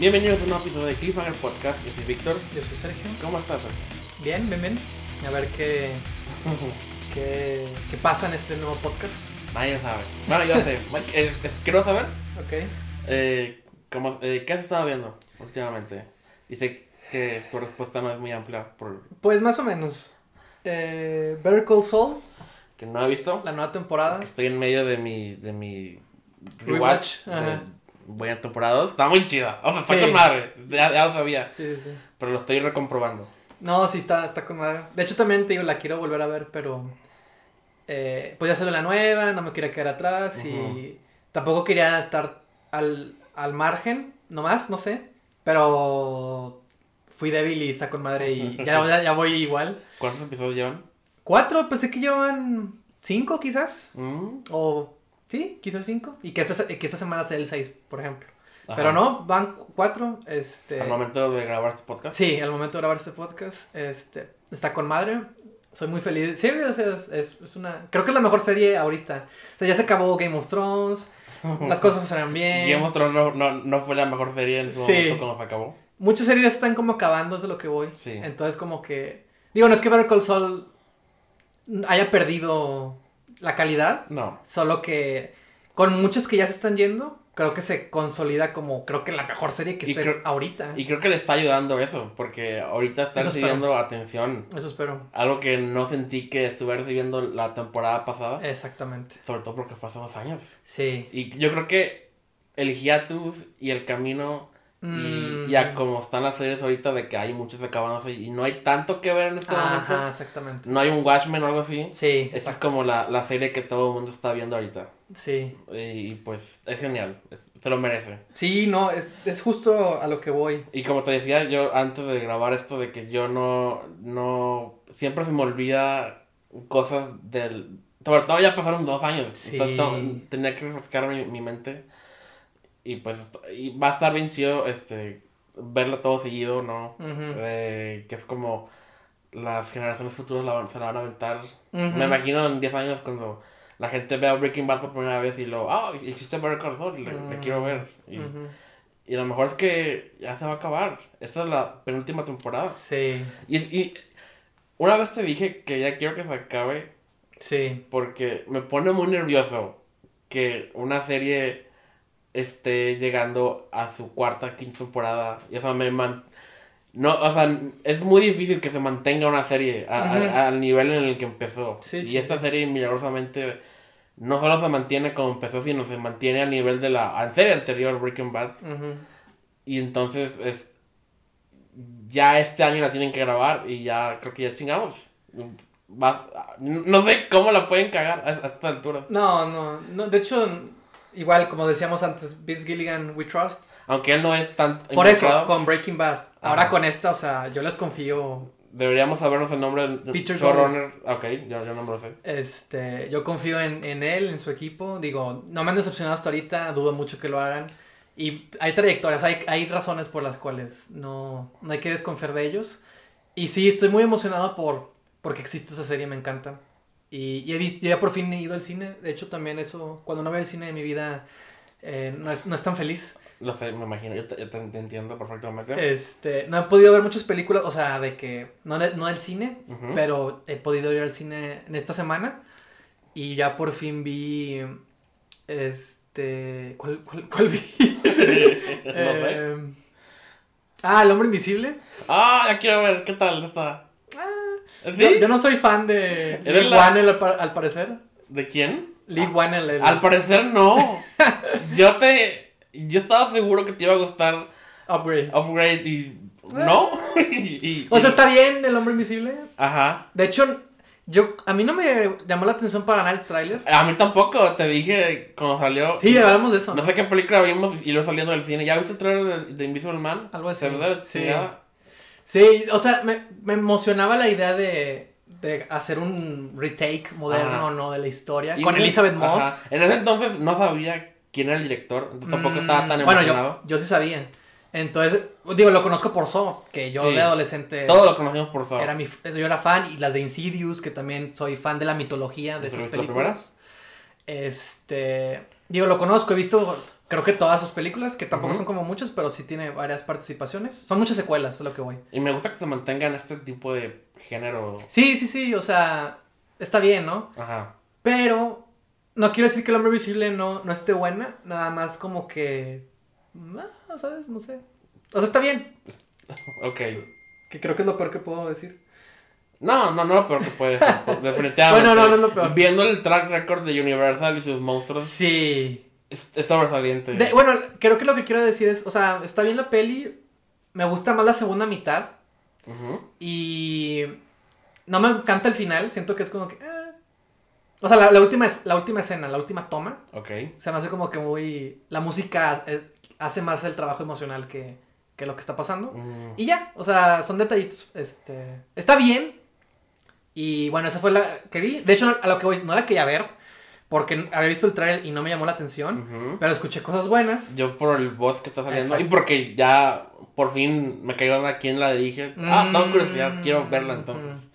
Bienvenidos a un nuevo episodio de Cliffhanger Podcast. Yo soy Víctor. Yo soy Sergio. ¿Cómo estás? Sergio? Bien, bien, bien. A ver qué, qué, qué pasa en este nuevo podcast. Nadie sabe. Bueno, yo sé. Eh, quiero saber Ok. eh, cómo- eh, qué has estado viendo últimamente. Dice que tu respuesta no es muy amplia por Pues más o menos. Eh, Better Call Saul, que no he visto. la nueva temporada. Estoy en medio de mi de mi Rewatch, rewatch. de ajá. Buena temporada 2. Está muy chida. O sea, está Sí. con madre. Ya, ya lo sabía. Sí, sí, sí. Pero lo estoy recomprobando. No, sí, está, está con madre. De hecho, también te digo, la quiero volver a ver, pero. eh, pues ya salió la nueva, no me quería quedar atrás y tampoco quería estar al, al margen, nomás, no sé. Pero fui débil y está con madre y ya, ya, ya voy igual. ¿Cuántos episodios llevan? Cuatro, pensé que llevan cinco quizás. Mm, O sí, quizás cinco. Y que esta, que esta semana sea el seis, por ejemplo. ajá. Pero no, van cu- cuatro. Este, Al momento de grabar este podcast. Sí, al momento de grabar este podcast. Este, está con madre. Soy muy feliz. Sí, o sea, es, es- es una... Creo que es la mejor serie ahorita. O sea, ya se acabó Game of Thrones. Las cosas serán bien. Game of Thrones no, no, no fue la mejor serie en su Sí. momento cuando se acabó. Muchas series están como acabando, es de lo que voy. Sí. Entonces como que... Digo, no es que Better Call Saul haya perdido la calidad. No. Solo que con muchas que ya se están yendo, creo que se consolida como creo que la mejor serie que Y esté creo- ahorita. Y creo que le está ayudando eso, porque ahorita está Eso espero. recibiendo atención. Eso espero. Algo que no sentí que estuve recibiendo la temporada pasada. Exactamente. Sobre todo porque fue hace dos años. Sí. Y yo creo que el hiatus y el camino y, Mm. y a como están las series ahorita de que hay muchos acabándose y no hay tanto que ver en este Ajá, momento. exactamente. No hay un Watchmen o algo así. Sí, Esta es como la, la serie que todo el mundo está viendo ahorita. Sí. Y, pues es genial. Se lo merece. Sí, no, es, es justo a lo que voy. Y como te decía yo antes de grabar esto, de que yo no, no, siempre se me olvida cosas del, sobre todo ya pasaron dos años, Sí. entonces to- tenía que refrescar mi, mi mente y pues y va a estar bien chido este, verlo todo seguido, ¿no? Ujú. Eh, que es como las generaciones futuras la se la van a aventar. Ujú. Me imagino en 10 años cuando la gente vea Breaking Bad por primera vez y lo, ah, existe Better Call Saul, le, le Mm. quiero ver. Y, y lo mejor es que ya se va a acabar. Esta es la penúltima temporada. Sí, Y, y una vez te dije que ya quiero que se acabe sí. porque me pone muy nervioso que una serie esté llegando a su cuarta, quinta temporada. Y o sea, me man- no, o sea, es muy difícil que se mantenga una serie a- al nivel en el que empezó. Sí, y sí, esta sí. serie milagrosamente no solo se mantiene como empezó, sino se mantiene a nivel de la serie anterior, Breaking Bad. Y entonces es ya este año la tienen que grabar y ya creo que ya chingamos. Va- no sé cómo la pueden cagar a, a esta altura. No, no, no. De hecho, igual, como decíamos antes, Vince Gilligan, We Trust. Aunque él no es tan Por eso, con Breaking Bad. Ahora Ajá. con esta, o sea, yo les confío. deberíamos sabernos el nombre del Peter showrunner. Ok, yo, yo no me lo sé. Este, yo confío en, en él, en su equipo. Digo, no me han decepcionado hasta ahorita, dudo mucho que lo hagan. Y hay trayectorias, hay, hay razones por las cuales no, no hay que desconfiar de ellos. Y sí, estoy muy emocionado por porque existe esa serie, me encanta. Y, y he visto, ya por fin he ido al cine. De hecho, también eso, cuando no veo el cine de mi vida, eh, no, es, no es tan feliz. Lo sé, me imagino. Yo te, yo te- te entiendo perfectamente. Este, no he podido ver muchas películas, o sea, de que, no, no del cine, pero he podido ir al cine en esta semana y ya por fin vi este ¿cuál, cuál, cuál vi? no sé. Eh, ah, El hombre invisible. Ah, ya quiero ver. ¿Qué tal está? ¿Sí? Yo, yo no soy fan de ¿Eres Lee Wannell al, pa- al parecer. ¿De quién? Lee Wannell. el- Al parecer no. yo te... Yo estaba seguro que te iba a gustar Upgrade. Upgrade y... ¿No? y, y- O sea, está bien El hombre invisible. Ajá. De hecho, yo a mí no me llamó la atención para nada el tráiler. A mí tampoco, te dije cuando salió. Sí, hablamos de eso. No sé qué película vimos y luego saliendo del cine. ¿Ya viste el trailer de, de Invisible Man? Algo así. ¿Se ve de la Sí. chingada? Sí, o sea, me, me emocionaba la idea de, de hacer un retake moderno, Ajá. ¿no? De la historia. Y con Elizabeth Moss. ajá. En ese entonces no sabía quién era el director. tampoco Mm, estaba tan Bueno, emocionado. yo, yo sí sabía. Entonces, digo, lo conozco por So, que yo Sí. de adolescente Todo lo conocimos por favor. era mi, yo era fan, y las de Insidious, que también soy fan de la mitología de ¿Has esas películas. Este, digo, lo conozco, he visto creo que todas sus películas, que tampoco son como muchas, pero sí tiene varias participaciones. Son muchas secuelas, es lo que voy. Y me gusta que se mantengan este tipo de género. Sí, sí, sí, o sea, está bien, ¿no? Ajá. Pero no quiero decir que el hombre visible no, no esté buena, nada más como que... ah, ¿Sabes? No sé. O sea, está bien, Ok. que creo que es lo peor que puedo decir. No, no, no lo peor que puede ser. Definitivamente. Bueno, no, no es lo peor. Viendo el track record de Universal y sus monstruos, Sí. Es, es sobresaliente. De- bueno, creo que lo que quiero decir es, o sea, está bien la peli, me gusta más la segunda mitad y no me encanta el final, siento que es como que... eh. O sea, la, la última, es- la última escena, la última toma, Ok. se me hace como que muy... La música es- hace más el trabajo emocional que, que lo que está pasando. Mm. Y ya, o sea, son detallitos. Este, está bien. Y bueno, esa fue la que vi. De hecho, a lo que voy, no la quería ver. Porque había visto el trailer y no me llamó la atención. Pero escuché cosas buenas. Yo por el voz que está saliendo Exacto. y porque ya por fin me cayó a quién la dirige. Ah, Mm, tengo curiosidad, quiero verla entonces. mm.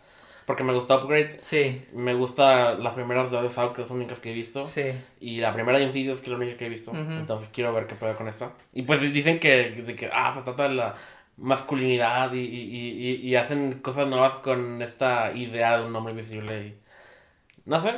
Porque me gustó Upgrade, Sí, me gusta las primeras dos de que son las únicas que he visto. sí. Y la primera de Insidious, que es la única que he visto. Entonces quiero ver qué puedo con esta. Y pues dicen que, de que ah, se trata de la masculinidad y, y, y, y hacen cosas nuevas con esta idea de un hombre invisible. Y... No sé,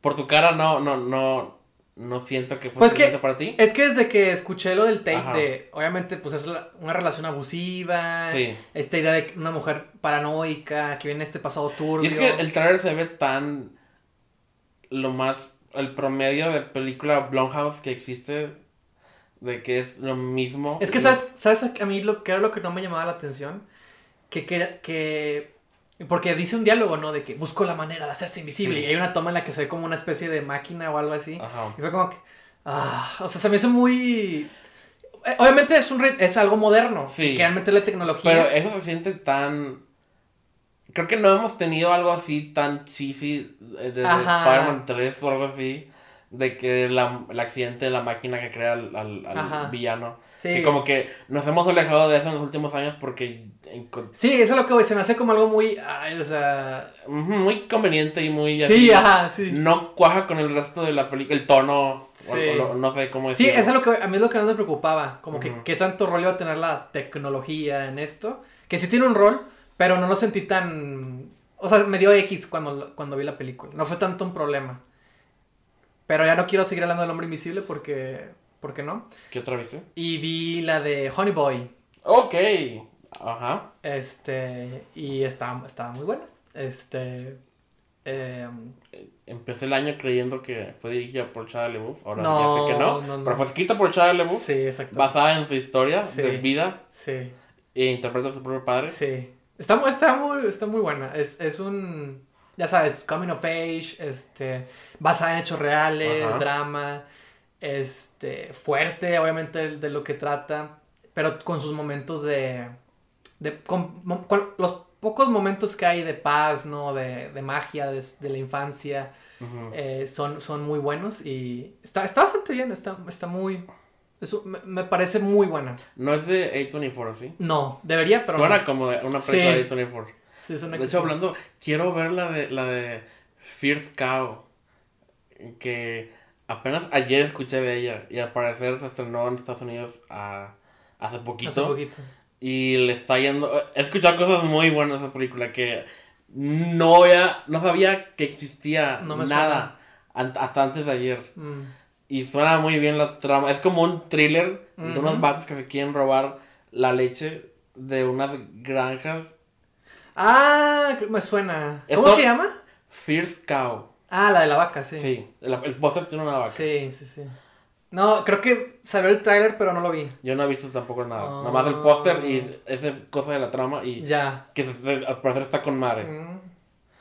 por tu cara no, no, no, no siento que fue Pues que- para ti. Es que desde que escuché lo del Ajá. de, obviamente, pues es una relación abusiva, Sí. esta idea de una mujer paranoica que viene este pasado turbio. Y es que el trailer se ve tan lo más el promedio de película Blumhouse que existe de que es lo mismo. Es que, Y- ¿sabes, ¿sabes a mí lo que era lo que no me llamaba la atención? Que, que, que... Porque dice un diálogo, ¿no? De que busco la manera de hacerse invisible. Sí. Y hay una toma en la que se ve como una especie de máquina o algo así. Ajá. Y fue como que... Ah, o sea, se me hizo muy... eh, Obviamente es, un re- es algo moderno. Sí. Que realmente la tecnología... Pero eso se siente tan creo que no hemos tenido algo así tan eh, desde Ajá. Spider-Man 3 o algo así de que la, el accidente de la máquina que crea al, al- al villano. sí. Que como que nos hemos alejado de eso en los últimos años porque Sí, eso es lo que voy. Se me hace como algo muy... Ay, o sea... Muy conveniente y muy Sí, así. ajá, sí. No cuaja con el resto de la película, el tono, Sí. o no sé cómo Sí, decirlo. eso es lo que a mí es lo que más me preocupaba, como que qué tanto rol iba a tener la tecnología en esto, que sí tiene un rol, pero no lo sentí tan, o sea, me dio X cuando, cuando vi la película, no fue tanto un problema. Pero ya no quiero seguir hablando del hombre invisible porque, porque no. ¿Qué otra vez? Y vi la de Honey Boy, Ok. Ajá. este, y estaba, estaba muy buena, este, eh, Empecé el año creyendo que fue dirigida por Shia LaBeouf. Ahora No, ya sé que no. no, no. Pero fue escrita por Shia LaBeouf. sí, exacto. Basada en su historia Sí. de vida. Sí. E interpreta a su propio padre. Sí. Está, está, muy, está muy buena. Es, es un, ya sabes, coming of age, este, basada en hechos reales, Ajá. drama, este, fuerte, obviamente, de, de lo que trata, pero con sus momentos de, de con, los pocos momentos que hay de paz, ¿no? De, de magia, de, de la infancia, eh, son, son muy buenos y está, está bastante bien, está, está muy, eso me, me parece muy buena. No es de A24, ¿sí? No, debería, pero Suena no. como una Sí. película de A24. Sí, es una De hecho, sí. hablando, quiero ver la de, la de Fierce Cow. Que apenas ayer escuché de ella. Y al parecer se estrenó en Estados Unidos a- hace poquito. Hace poquito. Y le está yendo. He escuchado cosas muy buenas de esa película que no, había- no sabía que existía No nada an- hasta antes de ayer. Mm. Y suena muy bien la trama. Es como un thriller de unos vatos que se quieren robar la leche de unas granjas. Ah, me suena. ¿Cómo Esto- se llama? Fierce Cow. Ah, la de la vaca, sí. Sí, el, el póster tiene una vaca. Sí, sí, sí. No, creo que salió el tráiler, pero no lo vi. Yo no he visto tampoco nada. Nada más el póster y esa cosa de la trama y Ya. que al parecer está con madre. Mm,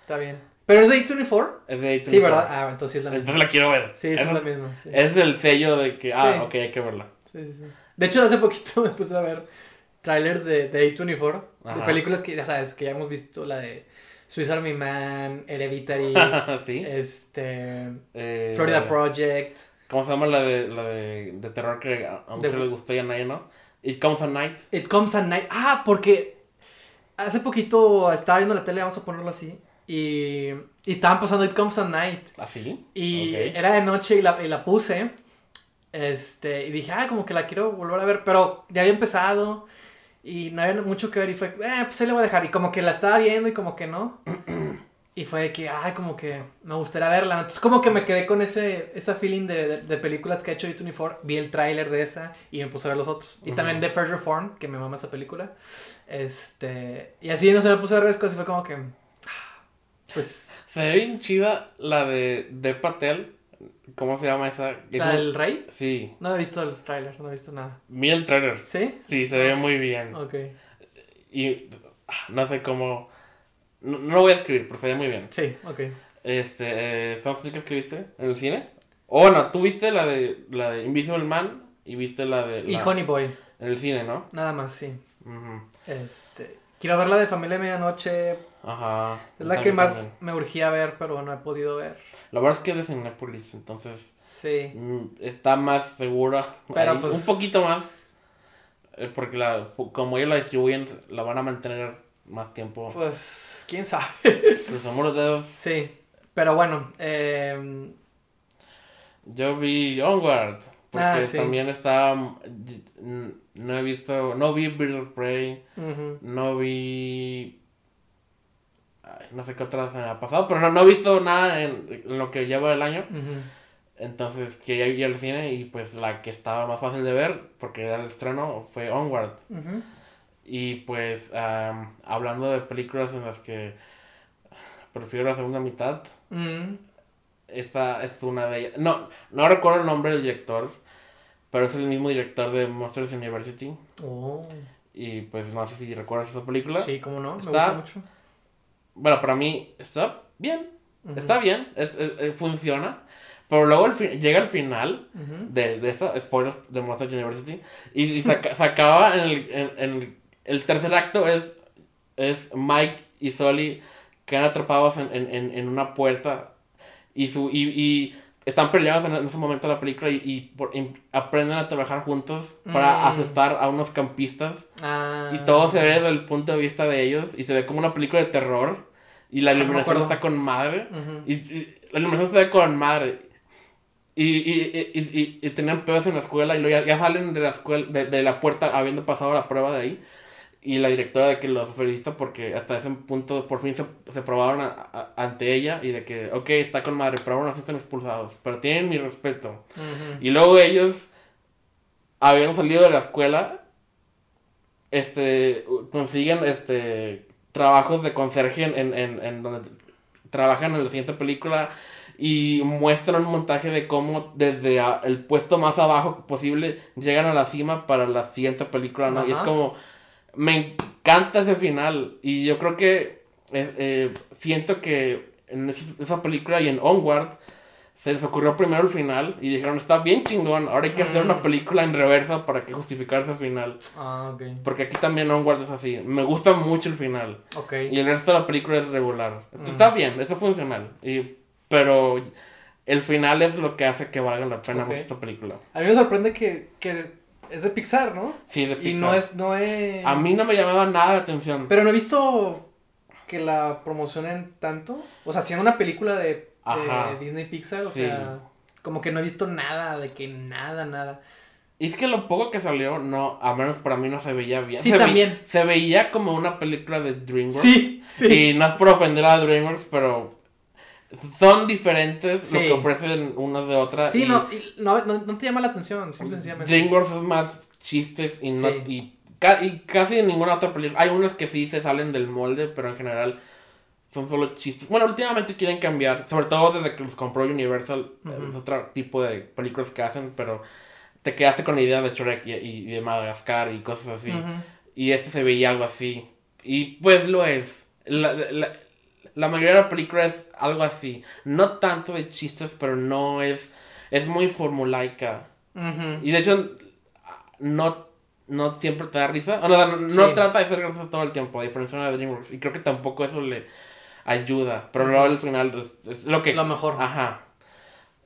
está bien. ¿Pero es de A24? Es de A24. Sí, ¿verdad? Ah, entonces sí es la misma. Entonces la quiero ver. Sí, Eso es la misma. Sí. Es el sello de que, ah, Sí. ok, hay que verla. Sí, sí, sí. De hecho, hace poquito me puse a ver trailers de, de A24. De películas que ya sabes, que ya hemos visto. La de Swiss Army Man, Hereditary, sí. este... Eh, Florida Project. ¿Cómo se llama la de, la de, de terror que a, a muchos les gustó y a nadie no? It Comes at Night. It Comes at Night. Ah, porque hace poquito estaba viendo la tele, vamos a ponerlo así. Y, y estaban pasando It Comes at Night. ¿Así? Y Ok. era de noche y la, y la puse. Este, y dije, ah, como que la quiero volver a ver, pero ya había empezado y no había mucho que ver y fue, eh, pues ahí le voy a dejar. Y como que la estaba viendo y como que no. Y fue de que, ay, como que me gustaría verla. Entonces como que me quedé con ese, esa feeling de, de, de películas que ha hecho D24. Vi el tráiler de esa y me puse a ver los otros. Y también de First Reform, que me mama esa película. Este, y así no se me puse a ver cosas y fue como que, ah, pues, Se ve bien chida la de De Patel. ¿Cómo se llama esa? Es ¿la del rey? Sí. No he visto el tráiler, no he visto nada. Mira el trailer. ¿Sí? Sí, se ve muy bien. Ok. Y ah, no sé cómo. No, no lo voy a escribir, pero se ve muy bien. Sí, ok. Este, eh, ¿son películas que viste en el cine? O bueno, tú viste la de, la de Invisible Man y viste la de. Y la- Honey Boy, En el cine, ¿no? nada más, sí. Este, quiero ver la de Familia de Medianoche. Ajá. Es la que más también. me urgía ver, pero no he podido ver. La verdad es que es de Cinépolis, entonces Sí. mm, está más segura. Pero, ahí, pues- Un poquito más. eh, porque la, como ellos la distribuyen, la van a mantener más tiempo. Pues, quién sabe. Cruzamos los dedos. Sí. Pero bueno, eh, Yo vi Onward. Porque Ah, sí. también está. mm, No he visto. No vi Birds of Prey. ujú, No vi. ay, no sé qué otra se me ha pasado. Pero no, no he visto nada en, en lo que lleva el año. ujú. Entonces quería ir al cine. Y pues la que estaba más fácil de ver. Porque era el estreno. Fue Onward. Ujú. Y pues. am, hablando de películas en las que. Prefiero la segunda mitad. Mm, Esta es una de ellas. No, no recuerdo el nombre del director, pero es el mismo director de Monsters University. oh, Y pues no sé si recuerdas esa película. Sí, cómo no, me Está- gusta mucho. Bueno, para mí está bien. Está bien, es- es- es- funciona. Pero luego el llega el final de, de esa, spoilers de Monsters University, y, y se, aca- se acaba en el, en, en el tercer acto es, es Mike y Sully quedan atrapados en, en, en, en una puerta y, su, y, y están peleados en, ese momento de la película y, y por- y aprenden a trabajar juntos para Mm. asustar a unos campistas Ah, y todo se ve desde el punto de vista de ellos y se ve como una película de terror y la Ah, no iluminación está con madre y, y la iluminación se ve con madre. Y, y, y, y, y tenían pedos en la escuela y luego ya, ya salen de la escuela, de, de la puerta habiendo pasado la prueba de ahí. Y la directora de que los felicita porque hasta ese punto por fin se, se probaron a- a- ante ella y de que, ok, está con madre, pero aún así están expulsados. Pero tienen mi respeto. Y luego ellos habían salido de la escuela, este, consiguen este, trabajos de conserje en, en, en, donde trabajan en la siguiente película y muestran un montaje de cómo desde a- el puesto más abajo posible llegan a la cima para la siguiente película, ¿no? Y es como, me encanta ese final y yo creo que eh, eh, siento que en es- esa película y en Onward se les ocurrió primero el final y dijeron, está bien chingón, ahora hay que hacer Mm. una película en reversa para que justificar ese final. Ah, ok. Porque aquí también Onward es así, me gusta mucho el final Ok. y el resto de la película es regular. Mm. Está bien, eso es funcional, y, pero el final es lo que hace que valga la pena mucho esta película. A mí me sorprende que, que es de Pixar, ¿no? Sí, de Y Pixar. no es, no es... A mí no me llamaba nada la atención. Pero no he visto que la promocionen tanto. O sea, siendo una película de. Disney Pixar, o Sí. sea, como que no he visto nada, de que nada, nada. Y es que lo poco que salió, no, a menos para mí no se veía bien. Sí, se ve- también. se veía como una película de DreamWorks. Sí, sí. Y no es por ofender a DreamWorks, pero son diferentes lo Sí. que ofrecen una de otra. Sí, y no, y no, no, no te llama la atención, simple y sencillamente. DreamWorks es más chistes y, no, Sí. y, ca- y casi en ninguna otra película. Hay unas que sí se salen del molde, pero en general son solo chistes. Bueno, últimamente quieren cambiar, sobre todo desde que los compró Universal, Ujú. es otro tipo de películas que hacen, pero te quedaste con la idea de Shrek y, y de Madagascar y cosas así. Ujú. Y este se veía algo así. Y pues lo es. La, la, la mayoría de la película es algo así. No tanto de chistes, pero no es. Es muy formulaica. Y de hecho, no, no siempre te da risa. O no, no, trata de ser gracioso todo el tiempo, a diferencia de DreamWorks. Y creo que tampoco eso le ayuda. Pero luego al final es, es lo que. Lo mejor. Ajá.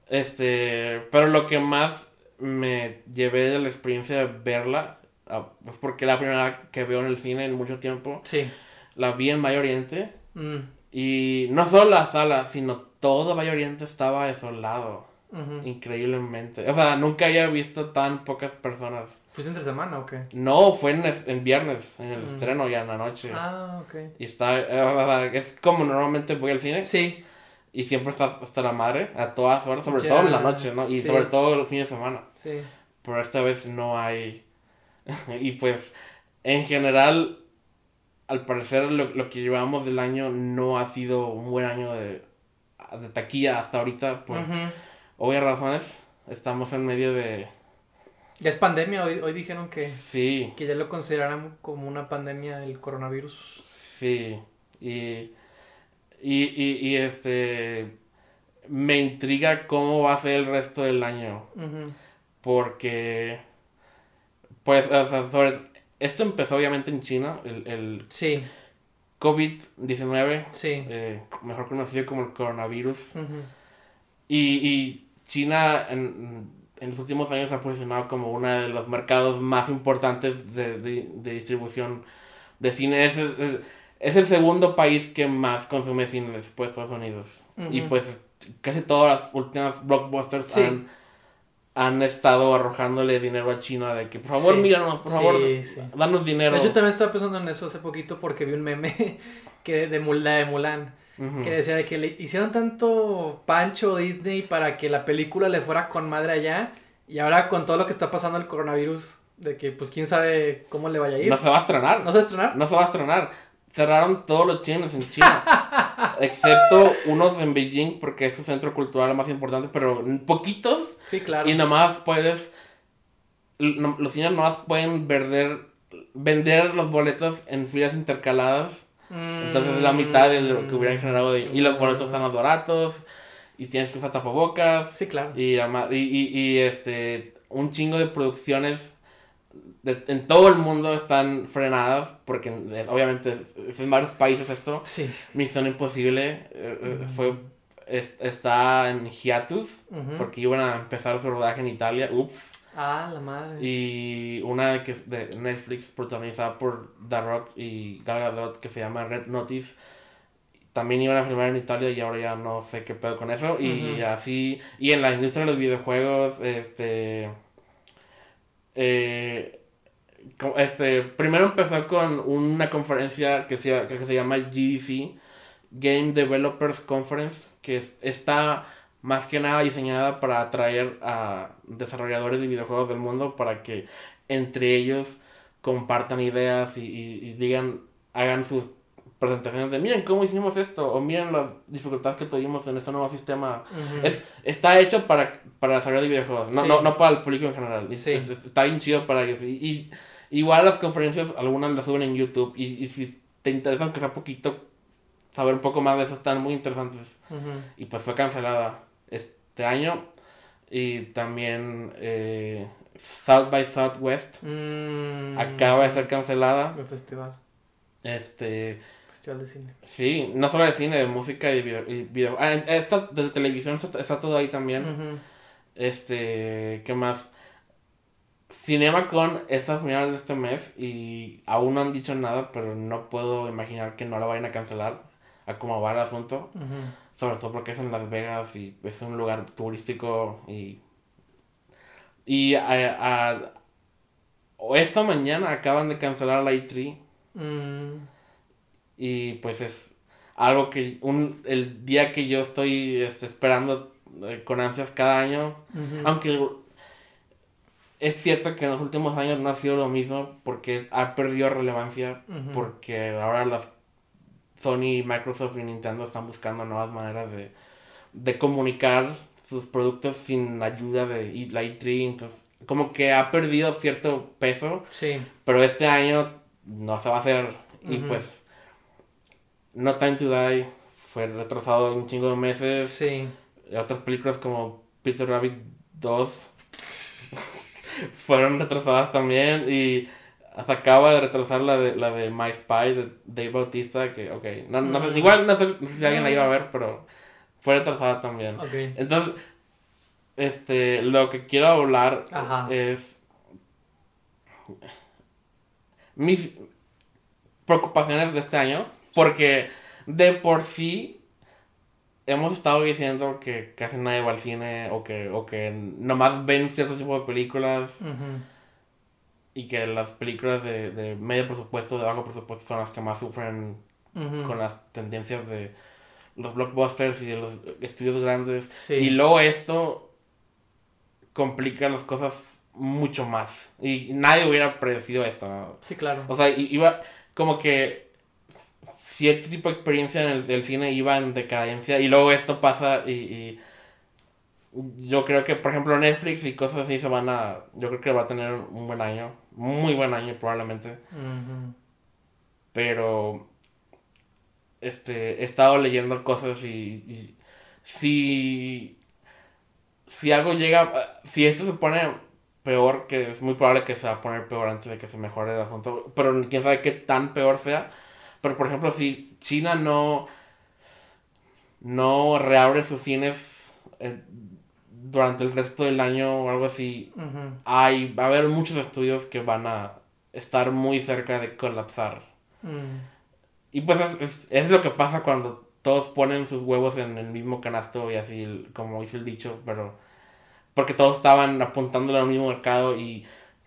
Este. Pero lo que más me llevé de la experiencia de verla. ah, Es porque la primera que veo en el cine en mucho tiempo. Sí. La vi en Valle Oriente. Mm. Y no solo la sala, sino todo Valle Oriente estaba desolado. Ujú. increíblemente. O sea, nunca había visto tan pocas personas. ¿Fuiste entre semana o qué? No, fue en, en viernes, en el Mm. estreno ya en la noche. Ah, ok. Y está, eh, es como normalmente voy al cine Sí, y siempre está hasta la madre a todas horas, sobre todo en la noche, ¿no? Y sí. sobre todo los fines de semana. sí. Pero esta vez no hay. y pues, en general, al parecer lo, lo que llevamos del año no ha sido un buen año de, de taquilla hasta ahorita. Por obvias razones, estamos en medio de. Ya es pandemia, hoy, hoy dijeron que, Sí, que ya lo consideraran como una pandemia el coronavirus. sí. Y. Y, y, y este. Me intriga cómo va a ser el resto del año. Porque. Pues, o sea, sobre. Esto empezó obviamente en China, el, el Sí, COVID-19, sí. eh, mejor conocido como el coronavirus. Ujú. Y, y China en, en los últimos años se ha posicionado como uno de los mercados más importantes de, de- de distribución de cine. Es el, es el segundo país que más consume cine después de Estados Unidos. Y Ujú. pues casi todas las últimas blockbusters Sí. han, han estado arrojándole dinero a China de que por favor Sí. míranos, por favor, Sí, danos dinero. De hecho, también estaba pensando en eso hace poquito porque vi un meme que de, Mul- la de Mulan que decía de que le hicieron tanto pancho Disney para que la película le fuera con madre allá y ahora con todo lo que está pasando el coronavirus de que pues quién sabe cómo le vaya a ir. No se va a estrenar. ¿No se va a estrenar? No se va a estrenar. Cerraron todos los cines en China. excepto unos en Beijing porque es su centro cultural más importante, pero poquitos. Sí, claro. Y nomás puedes... no- los cines nomás pueden vender, vender los boletos en filas intercaladas. Entonces es la mitad de lo que hubieran generado. de- y los boletos están más baratos. Y tienes que usar tapabocas. Sí, claro. Y, y, y, y, este, un chingo de producciones de- en todo el mundo están frenadas, porque eh, obviamente es en varios países esto. Sí. Misión Imposible eh, eh, Ujú. fue, es- está en hiatus, Ujú. porque iban a empezar su rodaje en Italia, ups. Ah, la madre. Y una que de Netflix protagonizada por The Rock y Gal Gadot que se llama Red Notice. También iban a filmar en Italia y ahora ya no sé qué pedo con eso. Y Ujú. así. Y en la industria de los videojuegos, este. Eh, este primero empezó con una conferencia que se, que se llama GDC, Game Developers Conference, que es- está más que nada diseñada para atraer a desarrolladores de videojuegos del mundo para que entre ellos compartan ideas y, y- y digan, hagan sus presentaciones de miren cómo hicimos esto o miren las dificultades que tuvimos en este nuevo sistema. Es, está hecho para, para desarrollar de videojuegos, no, Sí. no, no para el público en general. Y Sí. es- es- está bien chido para que... Y, igual las conferencias, algunas las suben en YouTube y, y si te interesa aunque sea poquito saber un poco más de eso, están muy interesantes. Y pues fue cancelada este año. Y también eh, South by Southwest Mm. acaba de ser cancelada. El festival. Este, Festival de cine. sí, no solo de cine, de música y video. Y video. Ah, esta de televisión está, está todo ahí también. Este, ¿qué más? Cinema con estas finales de este mes y aún no han dicho nada, pero no puedo imaginar que no la vayan a cancelar a cómo va el asunto. Sobre todo porque es en Las Vegas y es un lugar turístico y... Y a, a- esta mañana acaban de cancelar la E3 Mm. Y pues es algo que un, el día que yo estoy este, esperando eh, con ansias cada año, aunque es cierto que en los últimos años no ha sido lo mismo porque ha perdido relevancia porque ahora las Sony, Microsoft y Nintendo están buscando nuevas maneras de, de comunicar sus productos sin ayuda de la E3, entonces como que ha perdido cierto peso, Sí. pero este año no se va a hacer y pues No Time to Die fue retrasado un chingo de meses, Sí. y otras películas como Peter Rabbit 2 fueron retrasadas también y se acaba de retrasar la de, la de My Spy de Dave Bautista que ok, no, no sé, Mm. igual no sé si alguien la iba a ver pero fue retrasada también. Ok. Entonces, este, lo que quiero hablar Ajá. es mis preocupaciones de este año, porque de por sí hemos estado diciendo que casi nadie va al cine o que, o que nomás ven cierto tipo de películas y que las películas de, de medio presupuesto, de bajo presupuesto son las que más sufren con las tendencias de los blockbusters y de los estudios grandes. Sí. Y luego esto complica las cosas mucho más. Y nadie hubiera predecido esto. ¿no? Sí, claro. O sea, iba como que cierto tipo de experiencia en el del cine iba en decadencia y luego esto pasa y, y yo creo que, por ejemplo, Netflix y cosas así se van a... Yo creo que va a tener un buen año, muy buen año probablemente, pero este, he estado leyendo cosas y, y si, si algo llega, si esto se pone peor, que es muy probable que se va a poner peor antes de que se mejore el asunto, pero quién sabe qué tan peor sea, pero por ejemplo, si China no, no reabre sus cines eh, durante el resto del año o algo así, hay, va a haber muchos estudios que van a estar muy cerca de colapsar. Mm. Y pues es, es- es lo que pasa cuando todos ponen sus huevos en el mismo canasto y así, como dice el dicho, pero porque todos estaban apuntándole al mismo mercado y,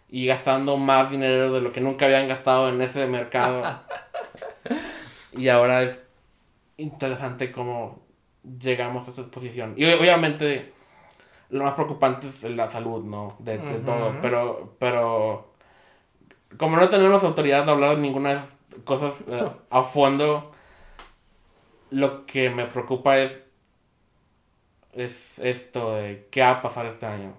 y gastando más dinero de lo que nunca habían gastado en ese mercado. y ahora es interesante cómo llegamos a esa posición. Y obviamente lo más preocupante es la salud, ¿no? De, todo, pero, pero como no tenemos autoridad de hablar de ninguna de esas cosas eh, a fondo, lo que me preocupa es, es esto de qué va a pasar este año.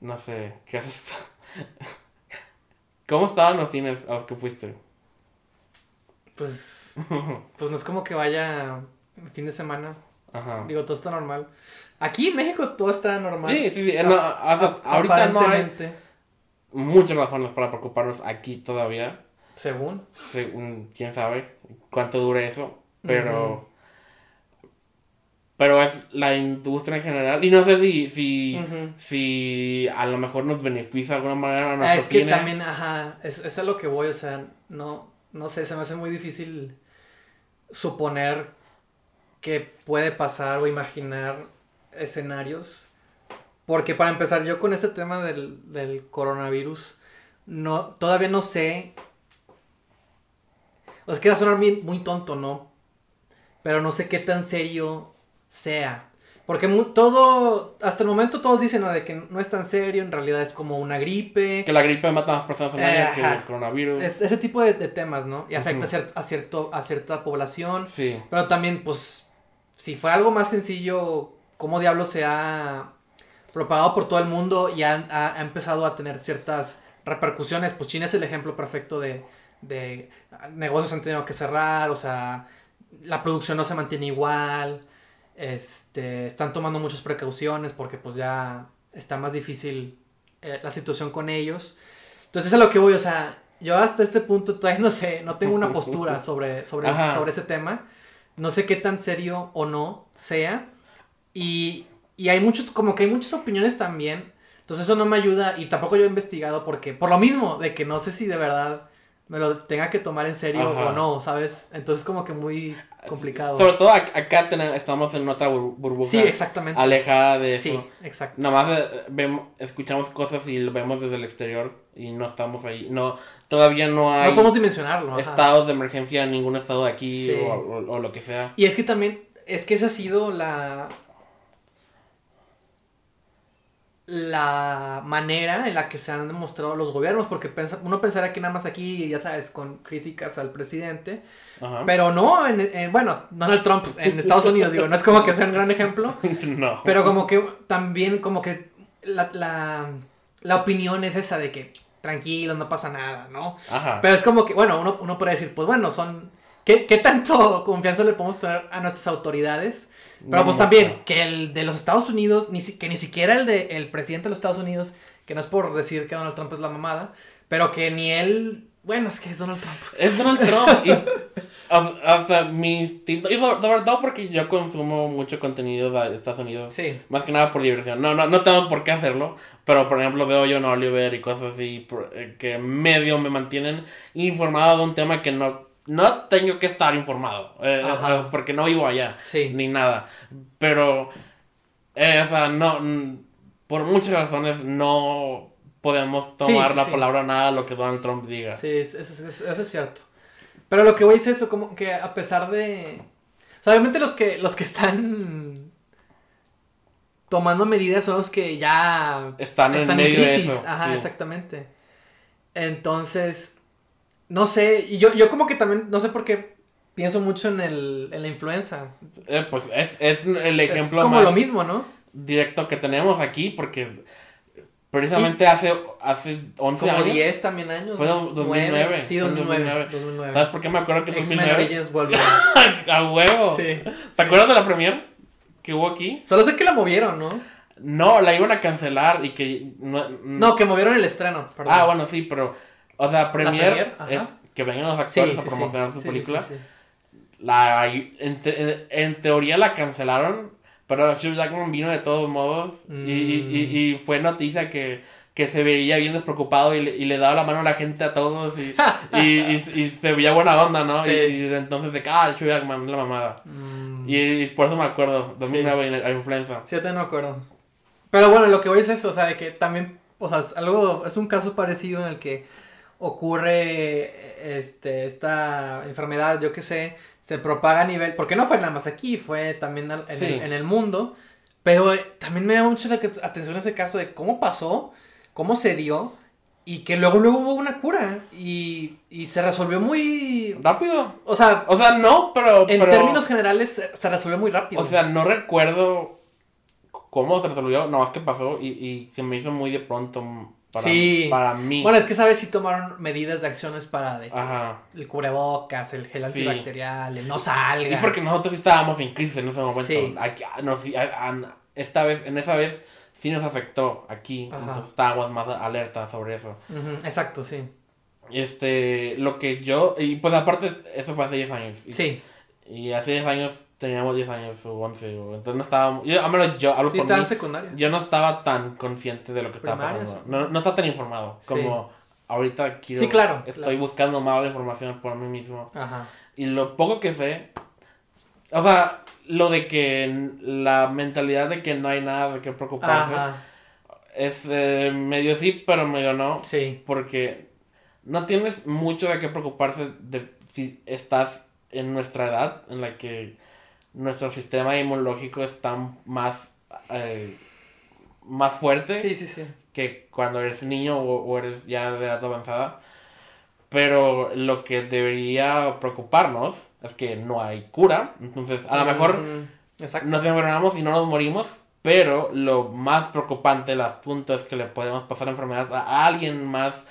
No sé, ¿qué haces? ¿Cómo estaban los cines a los que fuiste? Pues, pues no es como que vaya fin de semana. Ajá. Digo, todo está normal. Aquí en México todo está normal. Sí, sí, sí. no, o sea, A- ahorita no hay muchas razones para preocuparnos aquí todavía. Según. según quién sabe cuánto dure eso, pero pero es la industria en general y no sé si si, si a lo mejor nos beneficia de alguna manera a Ah, es que también, ajá, es, es a lo que voy, o sea, no, no sé, se me hace muy difícil suponer que puede pasar o imaginar escenarios. Porque para empezar, yo con este tema del, del coronavirus, no, todavía no sé. O sea, queda sonar muy, muy tonto, ¿no? Pero no sé qué tan serio sea. Porque todo, hasta el momento todos dicen ¿no? de que no es tan serio, en realidad es como una gripe. que la gripe mata a más personas al Eh, año que ajá. el coronavirus. Es- ese tipo de, de temas, ¿no? Y afecta a, cier- a cierto, a cierta población. Sí. Pero también, pues, si fue algo más sencillo, ¿cómo diablo se ha propagado por todo el mundo y ha, ha- ha empezado a tener ciertas repercusiones? Pues China es el ejemplo perfecto de, de negocios han tenido que cerrar, o sea, la producción no se mantiene igual, este, están tomando muchas precauciones porque pues ya está más difícil eh, la situación con ellos. Entonces es a lo que voy, o sea, yo hasta este punto todavía no sé, no tengo una postura sobre, sobre, Ajá. sobre ese tema. No sé qué tan serio o no sea. Y, y hay muchos, como que hay muchas opiniones también. Entonces eso no me ayuda y tampoco yo he investigado porque, por lo mismo, de que no sé si de verdad me lo tenga que tomar en serio Ajá. o no, ¿sabes? Entonces como que muy complicado. Sobre todo ac- acá tenemos, estamos en otra bur- burbuja Sí, exactamente. alejada de eso. Sí, exacto. Eh, vemos, escuchamos cosas y lo vemos desde el exterior y no estamos ahí. No, todavía no hay No podemos dimensionarlo. ajá. estados de emergencia en ningún estado de aquí Sí. o, o- o lo que sea. Y es que también, es que esa ha sido la... la manera en la que se han demostrado los gobiernos, porque uno pensará que nada más aquí, ya sabes, con críticas al presidente, Ajá. pero no, en, en- bueno, Donald Trump en Estados Unidos, digo, no es como que sea un gran ejemplo, no. pero como que también como que la, la, la opinión es esa de que tranquilo, no pasa nada, ¿no? Ajá. Pero es como que, bueno, uno, uno puede decir, pues bueno, son... ¿Qué, qué tanto confianza le podemos tener a nuestras autoridades? Pero No pues también, que el de los Estados Unidos, ni si- que ni siquiera el de el presidente de los Estados Unidos, que no es por decir que Donald Trump es la mamada, pero que ni él... Bueno, es que es Donald Trump. Es Donald Trump. y, o, o sea, mi instinto. Y sobre, sobre todo porque yo consumo mucho contenido de Estados Unidos. Sí. Más que nada por diversión. No, no, no tengo por qué hacerlo. Pero por ejemplo veo John Oliver y cosas así eh, que medio me mantienen informado de un tema que no no tengo que estar informado, eh, Ajá. porque no vivo allá, Sí. ni nada. Pero, eh, o sea, no, por muchas razones no podemos tomar sí, la palabra nada de lo que Donald Trump diga. Sí, es- eso, es- eso es cierto. Pero lo que voy es eso, como que a pesar de... O sea, obviamente los que, los que están tomando medidas son los que ya Están, están en en medio crisis. de eso. Ajá, exactamente. Entonces, no sé, y yo, yo como que también, no sé por qué pienso mucho en, el, en la influenza. Eh, pues es, es el ejemplo es como más lo mismo, ¿no? directo que tenemos aquí, porque precisamente hace, hace 11 Como años. 10 también años. Fue ¿no? 2009, Nueve. Sí, fue 2009. 2009. 2009. ¿Sabes por qué me acuerdo que es X-Men 2009? Origins volvió. ¡A huevo! sí. ¿Te acuerdas de la premier que hubo aquí? Solo sé que la movieron, ¿no? No, la iban a cancelar y que... No, No, que movieron el estreno. Perdón. Ah, bueno, sí, pero... O sea, premier, premier, ajá. es que vengan los actores sí, a promocionar su Sí, película. La, en, te- en teoría la cancelaron, pero Hugh Jackman vino de todos modos y, y- y- y fue noticia que, que se veía bien despreocupado y le, y le daba la mano a la gente a todos y, se veía buena onda, ¿no? Y, entonces de que, ah, Hugh Jackman, la mamada. Mm, Y, por eso me acuerdo, 2009, la influenza. Sí, yo también me acuerdo. Pero bueno, lo que voy es eso, o sea, de que también, o sea, es algo, es un caso parecido en el que ocurre este, esta enfermedad, yo qué sé, se propaga a nivel, porque no fue nada más aquí, fue también en, Sí. el, en el mundo, pero eh, también me da mucho la atención ese caso de cómo pasó, cómo se dio, y que luego, luego hubo una cura, y, y se resolvió muy, Rápido. o sea, O sea, no, pero... en pero- términos generales se, se resolvió muy rápido. O sea, no recuerdo cómo se resolvió, no, es que pasó y, y se me hizo muy de pronto para, Sí. para mí. Bueno, es que sabes si tomaron medidas de acciones para de, Ajá. el cubrebocas, el gel Sí. antibacterial, el no salga. Y porque nosotros estábamos en crisis en ese momento. Sí. Aquí, no, sí, esta vez, en esa vez sí nos afectó aquí. Ajá. Entonces estábamos más alerta sobre eso. Exacto, sí. Este, lo que yo, y pues aparte, eso fue hace 10 años. Y, Sí, Y hace 10 años teníamos 10 años o 11. o- entonces no estábamos, yo, a menos yo hablo sí por estaba mí. en secundaria. Yo no estaba tan consciente de lo que estaba Primaria, pasando. sí. No, no estaba tan informado como ahorita quiero. Sí, claro, Estoy claro. buscando más información por mí mismo. Ajá. Y lo poco que sé. O sea, lo de que la mentalidad de que no hay nada de qué preocuparse. Ajá. Es eh, medio sí, pero medio no. Sí. Porque no tienes mucho de qué preocuparse de si estás en nuestra edad, en la que nuestro sistema inmunológico está más, eh, más fuerte Sí, sí, sí. que cuando eres niño o, o eres ya de edad avanzada. Pero lo que debería preocuparnos es que no hay cura. Entonces, a lo mejor Mm, nos enfermamos y no nos morimos. Pero lo más preocupante del asunto es que le podemos pasar enfermedad a alguien más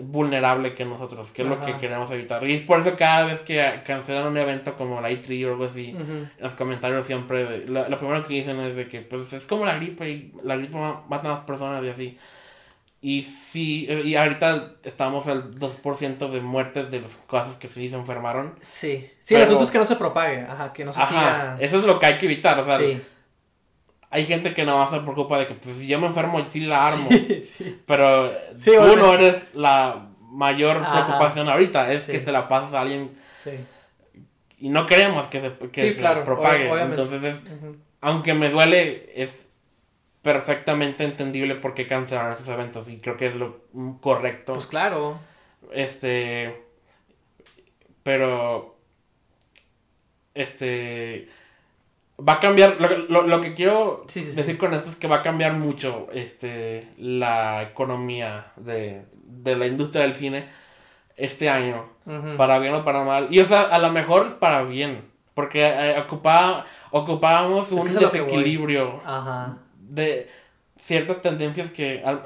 vulnerable que nosotros, que es lo que Ajá. queremos evitar. Y es por eso cada vez que cancelan un evento como la E3 o algo así, Ujú. en los comentarios siempre, lo, lo primero que dicen es de que pues es como la gripe y la gripe ma- mata a más personas y así. Y sí, y ahorita estamos al 2% de muertes de los casos que sí se enfermaron. Sí. Sí, el Pero- asunto es que no se propague. Ajá, que no se Ajá, siga. eso es lo que hay que evitar. O sea, sí. Hay gente que nada más se preocupa de que pues, si yo me enfermo, sí la armo. Sí, sí. Pero Sí, tú no eres la mayor Ajá. preocupación ahorita, es que te la pasas a alguien Sí. y no queremos que se, que Sí, se claro, propague. ob- obviamente. Entonces, es- aunque me duele, es perfectamente entendible por qué cancelaron esos eventos y creo que es lo correcto. Pues claro. Este. Pero. Este. Va a cambiar. Lo, lo- lo que quiero Sí, sí, sí. decir con esto es que va a cambiar mucho este, la economía de, de la industria del cine este año. Para bien o para mal. Y o sea, a lo mejor es para bien. Porque eh, ocupaba, ocupábamos un desequilibrio Ajá. de ciertas tendencias que a,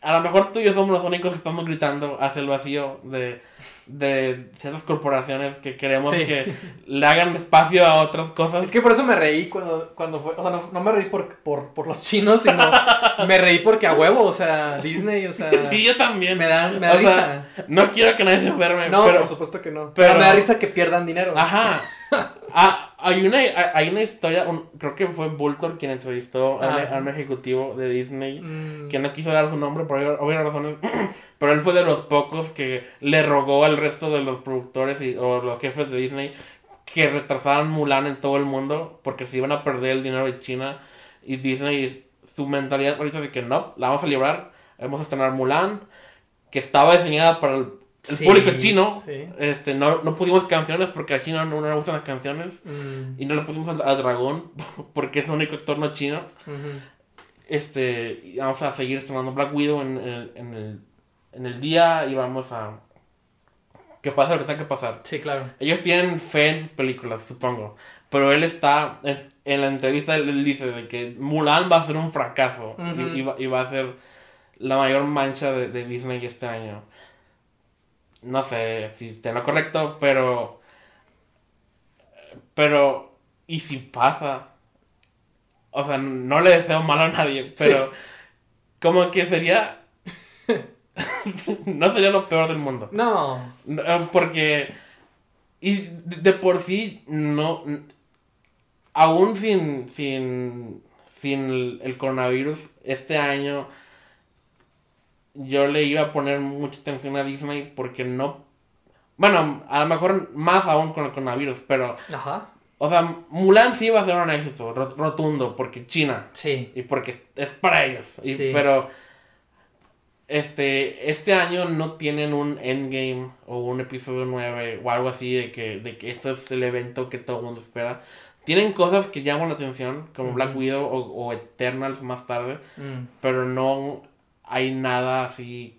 a lo mejor tú y yo somos los únicos que estamos gritando hacia el vacío de, de ciertas corporaciones que queremos Sí. que le hagan espacio a otras cosas. Es que por eso me reí cuando, cuando fue. O sea, no, no me reí por, por, por los chinos, sino me reí porque a huevo, o sea, Disney, o sea. Sí, yo también. Me da, me da risa. sea, no quiero que nadie se enferme, no, pero... por supuesto que no. pero- Pero me da risa que pierdan dinero. Ajá. A, Hay una, hay una historia, un- creo que fue Vulture quien entrevistó a, un, Ah. a un ejecutivo de Disney Mm, que no quiso dar su nombre por obvias obvias razones, pero él fue de los pocos que le rogó al resto de los productores y, o los jefes de Disney que retrasaran Mulan en todo el mundo porque se iban a perder el dinero de China y Disney, su mentalidad ahorita de que no, la vamos a librar, vamos a estrenar Mulan, que estaba diseñada para el, el Sí, público chino, sí. este, no, no pusimos canciones porque a China no, no le gustan las canciones mm, y no le pusimos al, al dragón porque es el único actor no chino. Este, y vamos a seguir estrenando Black Widow en, el, en, el, en el día y vamos a... Que pase lo que tenga que pasar. Sí, claro. Ellos tienen fe en sus películas, supongo. Pero él está, en, en la entrevista, él dice de que Mulan va a ser un fracaso. y- y, va, y va a ser la mayor mancha de, de Disney este año. No sé si esté en lo correcto, pero... Pero... ¿Y si pasa? O sea, no le deseo mal a nadie, pero... Como que sería... no sería lo peor del mundo. No. Eh, Porque. Y de por sí, no. Aún sin. Sin. Sin el coronavirus, este año. Yo le iba a poner mucha atención a Disney porque no. Bueno, a lo mejor más aún con el coronavirus, pero. Ajá. O sea, Mulan sí va a ser un éxito ro- rotundo porque China. Sí. Y porque es para ellos. Y- Sí. Pero este, este año no tienen un endgame o un episodio 9 o algo así de que, de que esto es el evento que todo el mundo espera. Tienen cosas que llaman la atención, como Black. Widow o, o Eternals más tarde, Mm, pero no hay nada así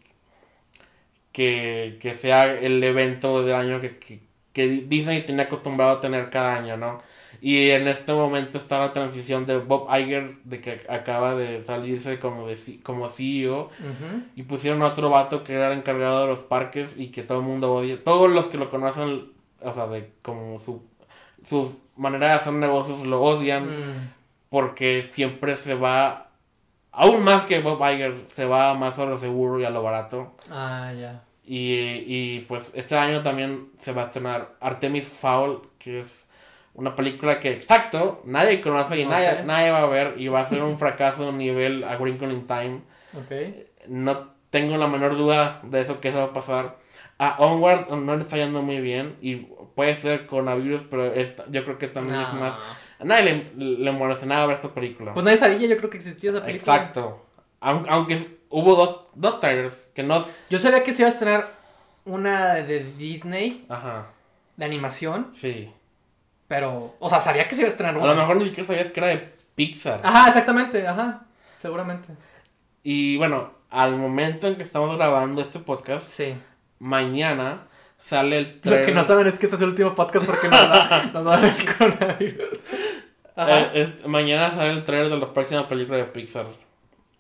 que, que sea el evento del año que, que, que Disney tiene acostumbrado a tener cada año, ¿no? Y en este momento está la transición de Bob Iger, de que acaba de salirse como, de, como CEO, y pusieron a otro vato que era el encargado de los parques y que todo el mundo odia. Todos los que lo conocen, o sea, de como su, su manera de hacer negocios lo odian Mm, porque siempre se va, aún más que Bob Iger, se va más a lo seguro y a lo barato. Ah, ya. Y, y pues este año también se va a estrenar Artemis Fowl, que es una película que, exacto, nadie conoce y No nadie, sé. nadie va a ver y va a ser un fracaso a nivel A Wrinkle in Time. Ok. No tengo la menor duda de eso que eso va a pasar. A Onward no le está yendo muy bien y puede ser coronavirus, pero yo creo que también es No. más... A nadie le, le nada ver esta película. Pues nadie sabía, yo creo que existía esa película. Exacto. Aun- Aunque hubo dos, dos trailers que no... Yo sabía que se iba a estrenar una de Disney, Ajá, de animación, sí. pero, o sea, sabía que se iba a estrenar A una. lo mejor ni siquiera sabías que era de Pixar. Ajá, exactamente, ajá, seguramente. Y bueno, al momento en que estamos grabando este podcast, Sí. mañana sale el Lo trailer. que no saben es que este es el último podcast porque nos da, nos va a dar el coronavirus. Eh, es- mañana sale el trailer de la próxima película de Pixar.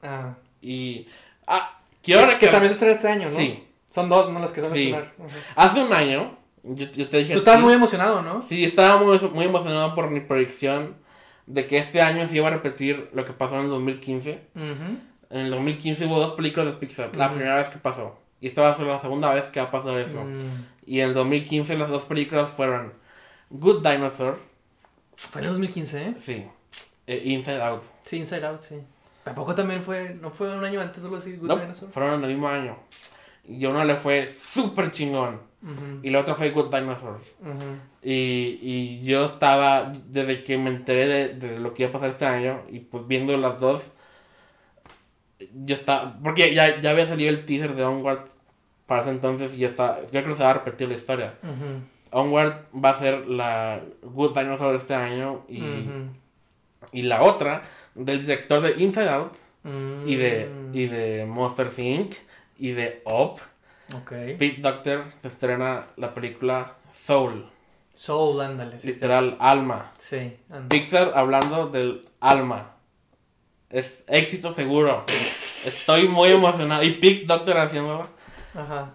Ah. Y. Ah, quiero Es que también se estrena este año, ¿no? Sí. Son dos, ¿no? Las que se van a Sí. estrenar. Ajá. Hace un año, yo, yo te dije. Tú estabas sí, muy emocionado, ¿no? Sí, estaba muy, muy emocionado por mi predicción de que este año se iba a repetir lo que pasó en el 2015. Ujú. En el 2015 hubo dos películas de Pixar, la Ujú. primera vez que pasó. Y esta va a ser la segunda vez que va a pasar eso. Mm. Y en el 2015 las dos películas fueron Good Dinosaur, Fue en el 2015, ¿eh? sí, e Inside Out. Sí, Inside Out, sí. Tampoco también fue, no fue un año antes, solo así, Good No, Dinosaur. fueron en el mismo año. Y uno le fue súper chingón. Ujú, Y la otra fue Good Dinosaur. ujú. Y, y yo estaba, desde que me enteré de, de lo que iba a pasar este año, y pues viendo las dos, yo estaba, porque ya, ya había salido el teaser de Onward para ese entonces y yo creo que se va a repetir la historia. Ujú, Onward va a ser la Good Dinosaur de este año y, y la otra del director de Inside Out y de, Mm, y de Monster Inc. y de Up. Ok. Pete Doctor se estrena la película Soul, Soul, ándale. Sí, literal alma. Sí, ándale. Pixar hablando del alma. Es éxito seguro. Estoy muy emocionado. Y Pete Doctor haciéndolo. Ajá.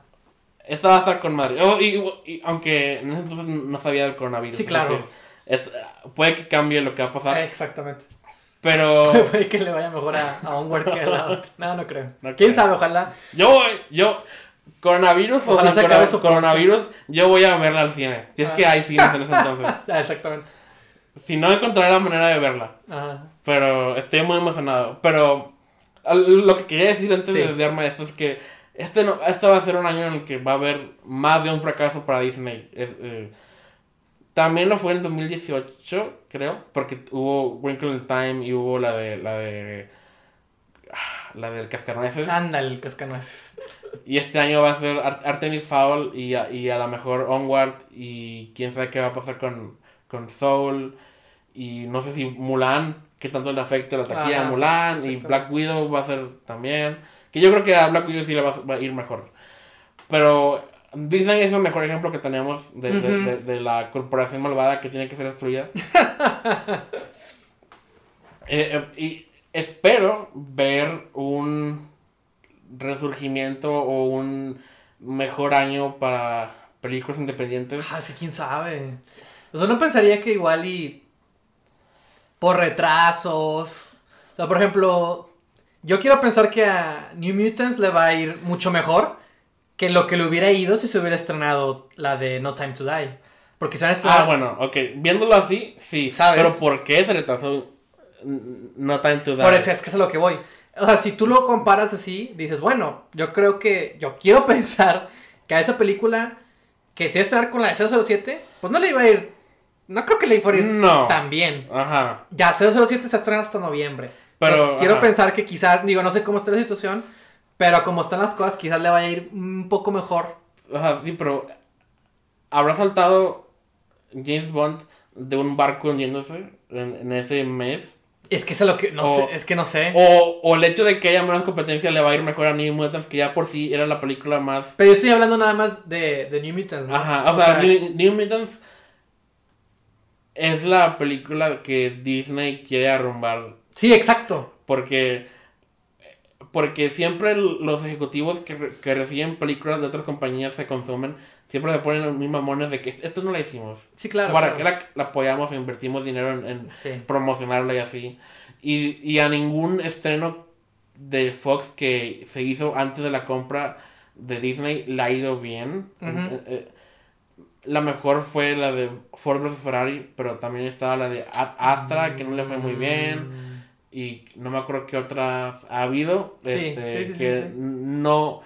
Esta va a estar con madre. Oh, y, y- aunque en ese entonces no sabía del coronavirus. Sí, claro. es- puede que cambie lo que va a pasar. Exactamente. Pero Puede que le vaya mejor a, a Onward que a la otra. No, no creo. No ¿Quién creo. sabe? Ojalá. yo voy, yo, coronavirus o Ojalá se acabe su coronavirus, yo voy a verla al cine. Si es Ah. que hay cines en ese entonces. Ah, exactamente. Si no encontraré la manera de verla. Ajá. Pero estoy muy emocionado. Pero lo que quería decir antes Sí. de darme esto es que este, no, este va a ser un año en el que va a haber más de un fracaso para Disney. Es, eh, también lo fue en 2018, creo, porque hubo Wrinkle in Time y hubo la de la de ah, la del Cascanueces. Ándale, el cascanueces. Y este año va a ser Ar- Artemis Fowl y a, y a lo mejor Onward y quién sabe qué va a pasar con, con Soul y no sé si Mulan, qué tanto le afecte la taquilla a Mulan sí, y. Black Widow va a ser también. Que yo creo que a Black Widow sí le va, a- va a ir mejor. Pero Disney es el mejor ejemplo que tenemos de, de- Ujú. de- de la corporación malvada que tiene que ser destruida. Eh, eh, y espero ver un resurgimiento o un mejor año para películas independientes. Ah, sí, quién sabe. O sea, no pensaría que igual y por retrasos. O sea, por ejemplo, yo quiero pensar que a New Mutants le va a ir mucho mejor que lo que le hubiera ido si se hubiera estrenado la de No Time to Die. Porque se van a estrenar- Ah, bueno, ok. Viéndolo así, sí. ¿Sabes? Pero ¿por qué se retrasó No Time to Die? Por eso es que es a lo que voy. O sea, si tú lo comparas así, dices, bueno, yo creo que, yo quiero pensar que a esa película, que se iba a estrenar con la de 007, pues no le iba a ir, no creo que le iba a ir No. tan bien. Ajá. Ya 007 se estrena hasta noviembre. Pero, Entonces, quiero ajá. pensar que quizás, digo, no sé cómo está la situación, pero como están las cosas, quizás le vaya a ir un poco mejor. Sea, sí, pero ¿habrá saltado James Bond de un barco hundiéndose en, en ese mes? Es que es lo que, no O- sé, es que no sé. O, o el hecho de que haya menos competencia le va a ir mejor a New Mutants, que ya por sí era la película más... Pero yo estoy hablando nada más de, de New Mutants, ¿no? Ajá, o, sea, New, New Mutants es la película que Disney quiere arrumbar Sí, exacto. porque porque siempre los ejecutivos que, que reciben películas de otras compañías se consumen, siempre se ponen los mismos mamones de que esto no la hicimos. Sí, claro. ¿Para claro. qué la, la apoyamos e invertimos dinero en, en Sí. promocionarla y así? Y, y a ningún estreno de Fox que se hizo antes de la compra de Disney le ha ido bien. Eh, eh, la mejor fue la de Ford vs Ferrari, pero también estaba la de Astra, que no le fue muy bien. Y no me acuerdo qué otras ha habido. Sí, este, sí, sí, que sí. no.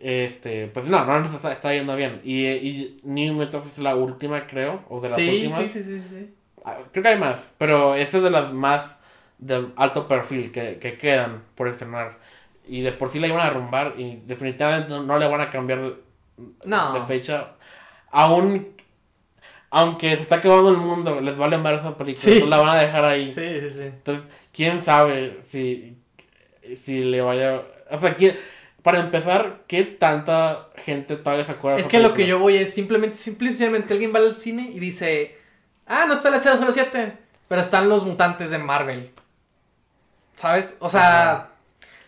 Este, pues no, no nos está, está yendo bien. Y, y New Mutants es la última, creo, o de las Sí, últimas. sí, sí, sí, sí. Ah, Creo que hay más, pero esa es de las más de alto perfil que, que quedan por estrenar. Y de por sí la iban a arrumbar y definitivamente no, no le van a cambiar No. de fecha. Aún, aunque se está quemando el mundo, les vale más esa película. Sí. la van a dejar ahí. Sí, sí, sí. Entonces, quién sabe si, si le vaya. O sea, ¿quién- para empezar, ¿qué tanta gente todavía se acuerda Es que lo que yo voy es simplemente, simple y sencillamente alguien va al cine y dice, ah, no está la 007, pero están los mutantes de Marvel. ¿Sabes? O sea, Ajá.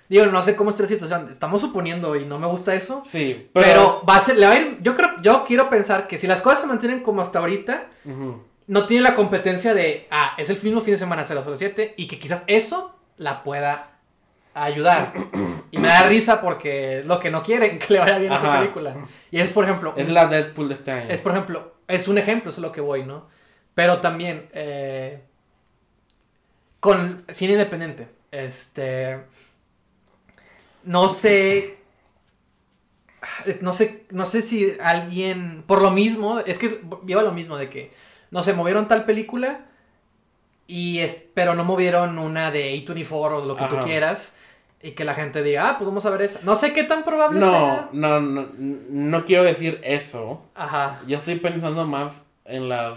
Digo, no sé cómo está la situación. Estamos suponiendo y no me gusta eso. Sí, Pero, pero. va a ser, le va a ir, yo creo, yo quiero pensar que si las cosas se mantienen como hasta ahorita, no tiene la competencia de, ah, es el mismo fin de semana 007 y que quizás eso la pueda ayudar. Y me da risa porque lo que no quieren que le vaya bien a esa película. Y es, por ejemplo, Es la Deadpool de este año. es por ejemplo, es un ejemplo, eso es lo que voy, ¿no? Pero también, eh, con cine independiente, este, no sé, no sé, no sé si alguien, por lo mismo, es que lleva lo mismo de que, no sé, movieron tal película y es, pero no movieron una de A24 o lo que tú quieras. Y que la gente diga, ah, pues vamos a ver esa. No sé qué tan probable No, sea. no, no, no quiero decir eso. Ajá. Yo estoy pensando más en las.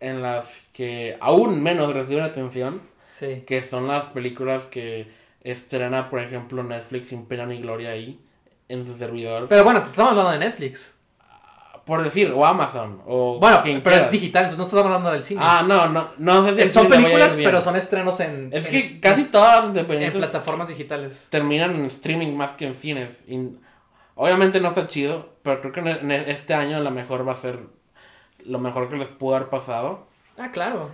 En las que aún menos reciben atención, Sí. que son las películas que estrena, por ejemplo, Netflix sin pena ni gloria ahí, en su servidor. Pero bueno, te estamos hablando de Netflix. Por decir, o Amazon, o Bueno, quien pero es digital, entonces no estamos hablando del cine. Ah, no, no, no sé si Es- son películas, pero son estrenos en, Es en- que casi todas las en independientes plataformas digitales. terminan en streaming más que en cines. Y obviamente no está chido, pero creo que en este año la mejor va a ser lo mejor que les pudo haber pasado. Ah, claro.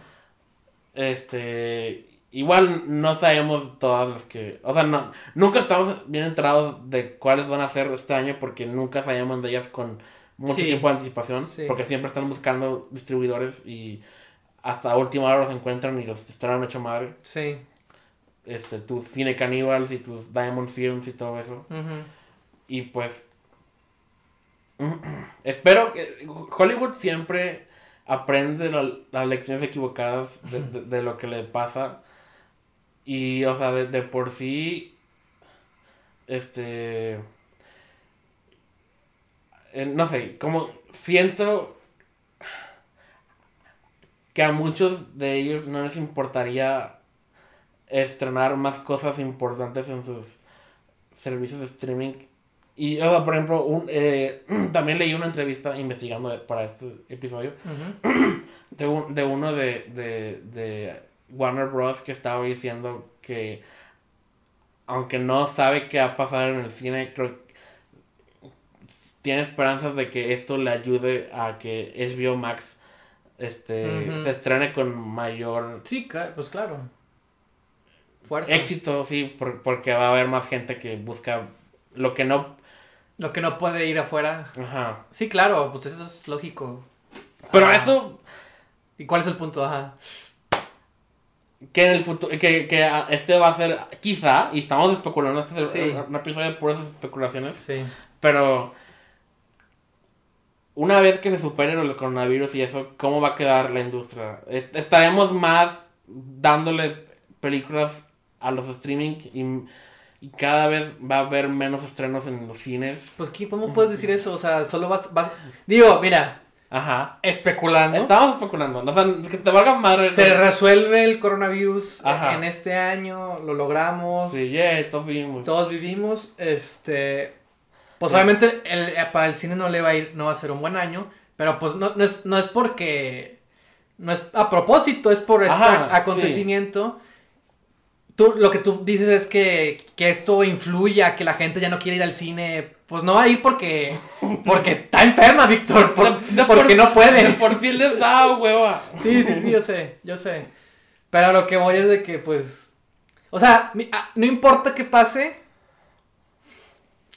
Este, igual no sabemos todas las que, o sea, no, nunca estamos bien enterados de cuáles van a ser este año porque nunca sabemos de ellas con mucho Sí. tiempo de anticipación, Sí. porque siempre están buscando distribuidores y hasta última hora los encuentran y los estrenan hecho madre. Sí. Este, tus Cine Cannibals y tus Diamond Films y todo eso. Y pues. espero que. Hollywood siempre aprende la- las lecciones equivocadas de, de- de lo que le pasa. Y, o sea, de, de por sí. Este. eh, no sé, como siento que a muchos de ellos no les importaría estrenar más cosas importantes en sus servicios de streaming. Y, o sea, por ejemplo, un, eh, también leí una entrevista investigando para este episodio de, un- de uno de, de, de Warner Bros. que estaba diciendo que, aunque no sabe qué va a pasar en el cine, creo que tiene esperanzas de que esto le ayude a que HBO Max este, se estrene con mayor Sí, pues claro. Fuerza. éxito, sí, por- porque va a haber más gente que busca lo que no... Lo que no puede ir afuera. Ajá. Sí, claro, pues eso es lógico. Pero Ah. eso, ¿Y cuál es el punto? Ajá. Que en el futuro, que, que este va a ser, quizá, y estamos especulando, este es Sí. un episodio de puras especulaciones, Sí. pero una vez que se supere el coronavirus y eso, ¿cómo va a quedar la industria? Est- Estaremos más dándole películas a los streaming y, y cada vez va a haber menos estrenos en los cines. Pues, ¿qué- ¿cómo puedes decir eso? O sea, solo vas... vas... Digo, mira, Ajá. especulando. Estamos especulando, no, que te valga madre. Se resuelve el coronavirus Ajá. en este año, lo logramos, Sí, yeah, todos vimos. todos vivimos, este, pues obviamente el- eh, para el cine no le va a ir, no va a ser un buen año, pero pues no, no es, no es porque, no es a propósito, es por este Ajá, acontecimiento. Tú, lo que tú dices es que, que esto influye a que la gente ya no quiere ir al cine. Pues no va a ir porque, porque está enferma, Víctor. por- De- de porque por- no puede. de por sí les da hueva. Sí, sí, sí, yo sé, yo sé. Pero lo que voy es de que, pues. O sea, ah, no importa qué pase.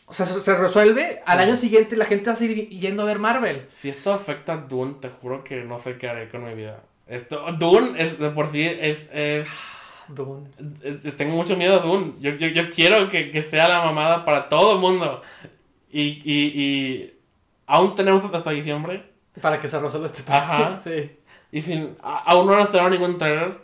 O sea, se, se resuelve. Al Sí. año siguiente la gente va a seguir yendo a ver Marvel. Si esto afecta a Dune, te juro que no sé qué haré con mi vida. Esto, Dune es, de por sí es, es- Dune. es- tengo mucho miedo a Dune. Yo, yo, yo quiero que, que sea la mamada para todo el mundo. Y, y, y aún tenemos hasta diciembre. Para que se resuelva este Ajá. Sí. Y sin, a- aún no han estrenado ningún trailer.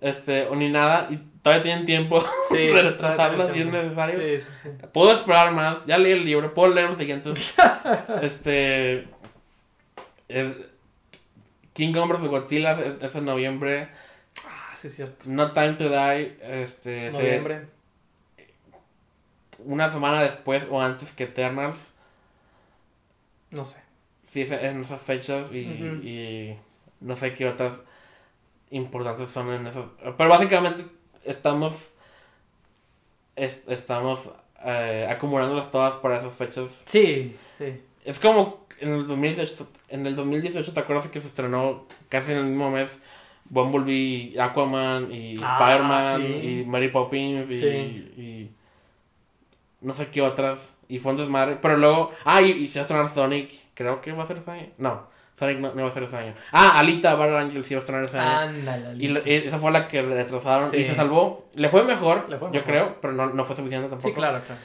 Este, o ni nada. Y todavía tienen tiempo Sí. de retrasarla si es necesario. sí, sí. Puedo esperar más. Ya leí el libro. Puedo leer los siguientes. este. el- King Kong vs. Godzilla es, es en noviembre. Sí, es cierto. No Time to Die. Este. se- Noviembre. una semana después o antes que Eternals. No sé. Sí, es en esas fechas. Y, y no sé qué otras importantes son en esos. Pero básicamente estamos. es- estamos eh, acumulándolas todas para esas fechas. Sí, sí. Es como en el 2018, en el 2018 ¿te acuerdas que se estrenó casi en el mismo mes Bumblebee, Aquaman y Ah, Spider-Man sí. y Mary Poppins y, Sí. y no sé qué otras y fue un desmadre, pero luego, ah, y, y se va a estrenar Sonic, creo que va a ser ese año, no, Sonic no, no va a ser ese año, ah, Alita Battle Angel sí va a estrenar ese año. Ándale. Y y esa fue la que retrasaron y se salvó. Le fue mejor, Le fue yo mejor. creo, pero no, no fue suficiente tampoco. Sí, claro, claro.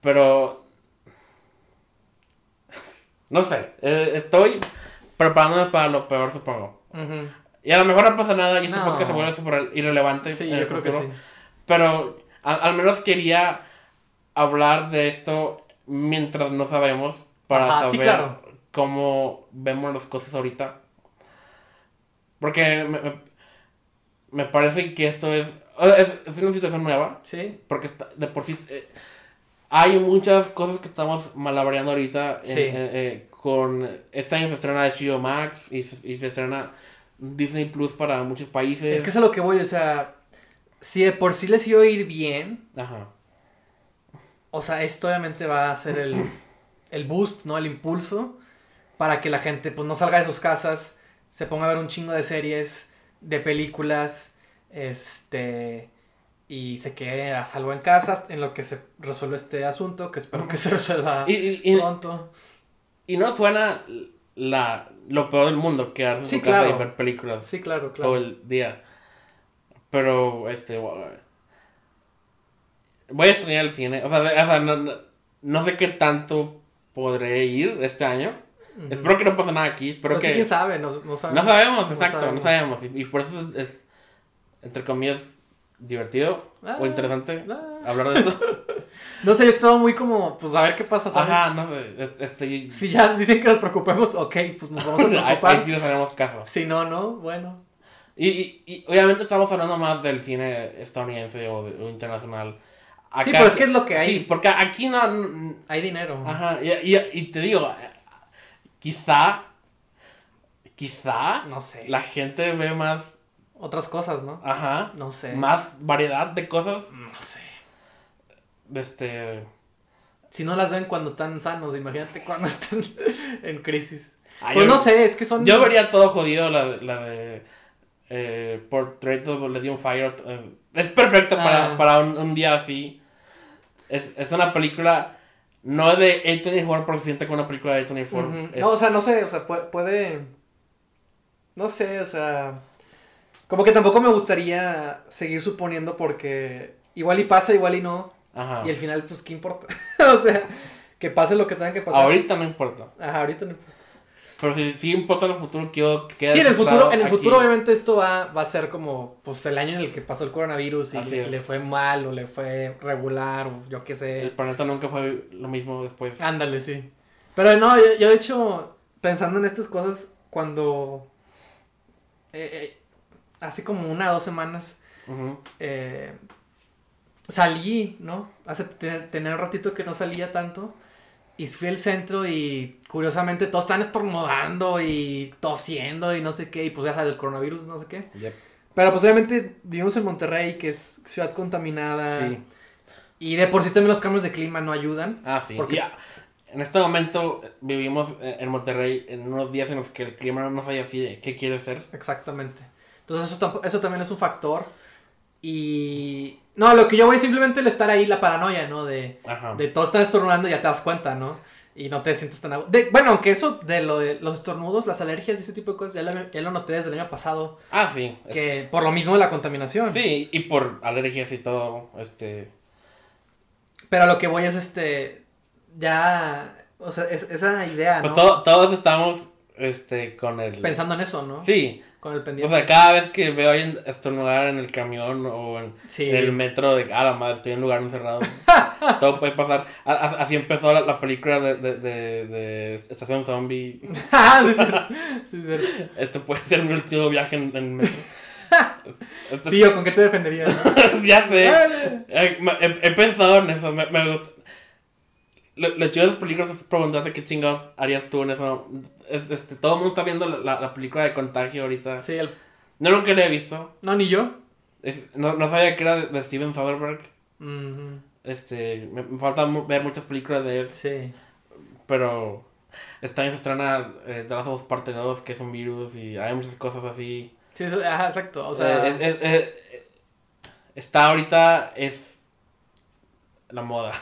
Pero. No sé. eh, estoy preparándome para lo peor, supongo. Y a lo mejor no pasa nada y este No. podcast se vuelve súper irrelevante. Sí, yo creo que sí. Pero a- al menos quería hablar de esto mientras no sabemos. Para sí, saber claro. cómo vemos las cosas ahorita. Porque me, me, me parece que esto es, es. Es una situación nueva. Sí. Porque está- de por sí eh, hay muchas cosas que estamos malabareando ahorita. en- Sí. eh, eh, con este año se estrena HBO Max y y se estrena Disney Plus para muchos países. Es que es a lo que voy, o sea, si de por sí les iba a ir bien, Ajá. o sea, esto obviamente va a ser el, el boost, ¿no? El impulso para que la gente pues no salga de sus casas, se ponga a ver un chingo de series, de películas, este, y se quede a salvo en casa en lo que se resuelve este asunto, que espero que se resuelva Y, y- y- pronto. Y no suena la, lo peor del mundo quedarse en Sí, su casa claro. y ver películas Sí, claro, todo claro. el día. Pero, este, voy a extrañar el cine. O sea, o sea, no, no, no sé qué tanto podré ir este año. Ujú. Espero que no pase nada aquí. Espero Pues que... quién sabe, no, no sabemos. No sabemos, No exacto, sabemos. no sabemos. Y, y por eso es, es, entre comillas, divertido Ah, o interesante ah. hablar de eso. No sé, yo estaba muy como, pues a ver qué pasa, ¿sabes? Ajá, no sé. es- Este, Si ya dicen que nos preocupemos, ok, pues nos vamos a ahí, ahí preocupar. sí les haremos caso. Si no, no, bueno. Y, y, y obviamente estamos hablando más del cine estadounidense o, internacional. Sí, pero es que es lo que hay. Sí, porque aquí no... no- Hay dinero. Ajá, y, y, y te digo, quizá, quizá No sé. la gente ve más, Otras cosas, ¿no? ajá, No sé. más variedad de cosas, No sé. Este... Si no las ven cuando están sanos, imagínate cuando están en crisis. ah, Pues yo- no sé, es que son. Yo vería todo jodido la, de- la de eh, Portrait of Lady on Fire. eh, es perfecto para, Ah. para un, un día así. Es, es una película no de A24, pero se siente como una película de A24. Ujú. Es- No, o sea, no sé, o sea, puede, puede. No sé, o sea. Como que tampoco me gustaría seguir suponiendo porque igual y pasa, igual y no. Ajá. Y al final, pues, ¿qué importa? o sea, que pase lo que tenga que pasar. Ahorita no importa. Ajá, ahorita no importa. Pero si, si importa en el futuro, quiero que quede Sí, en el futuro, en el aquí. futuro obviamente esto va, va a ser como pues el año en el que pasó el coronavirus y le, fue mal o le fue regular o yo qué El sé. planeta nunca fue lo mismo después. Ándale, sí. Pero no, yo, yo de hecho, pensando en estas cosas, cuando eh, eh, hace como una o dos semanas eh, salí, ¿no? Hace tener, un ratito que no salía tanto. Y fui al centro y curiosamente todos están estornudando y tosiendo y no sé qué. Y pues ya sabes, el coronavirus, no sé qué. Yep. Pero pues obviamente vivimos en Monterrey, que es ciudad contaminada. Sí. Y de por sí también los cambios de clima no ayudan. Ah, sí. Porque- En este momento vivimos eh, en Monterrey en unos días en los que el clima no nos haya así qué quiere ser. Exactamente. Entonces eso, eso también es un factor. Y... No, lo que yo voy es simplemente el estar ahí, la paranoia, ¿no? De, Ajá. de todos están estornudando y ya te das cuenta, ¿no? Y no te sientes tan... de- bueno, aunque eso de lo de los estornudos, las alergias y ese tipo de cosas, ya lo, ya lo noté desde el año pasado. Ah, sí. Que por lo mismo de la contaminación. Sí, y por alergias y todo, este... Pero lo que voy es este... Ya... O sea, es- esa idea, Pues ¿no? to- todos estamos, este, con el... Pensando en eso, ¿no? Sí. Con el O pendiente. sea, cada vez que veo a alguien estornudar en el camión o en, Sí. en el metro de, ah, la madre, estoy en un lugar encerrado. todo puede pasar. A- a- así empezó la, la película de, de, de, de Estación Zombie. ah, sí, sí. sí. Este puede ser mi último viaje en, en metro. Sí, ¿o con qué te defenderías? no? ya sé. Eh, he pensado en eso, me, me gusta. Lo chido de esas películas es qué chingados harías tú en eso. Es- este, todo el mundo está viendo la, la, la película de Contagio ahorita. Sí, el- Yo nunca la he visto. No, ni yo. Es- no, no sabía que era de, de Steven Soderbergh. Este, me, me falta mu- ver muchas películas de él, Sí. pero este año se estrena eh, The Last of Us Parte 2, que es un virus, y hay muchas cosas así. Sí, eso- ajá, exacto. O sea, Eh, es- es- es- está ahorita, es la moda.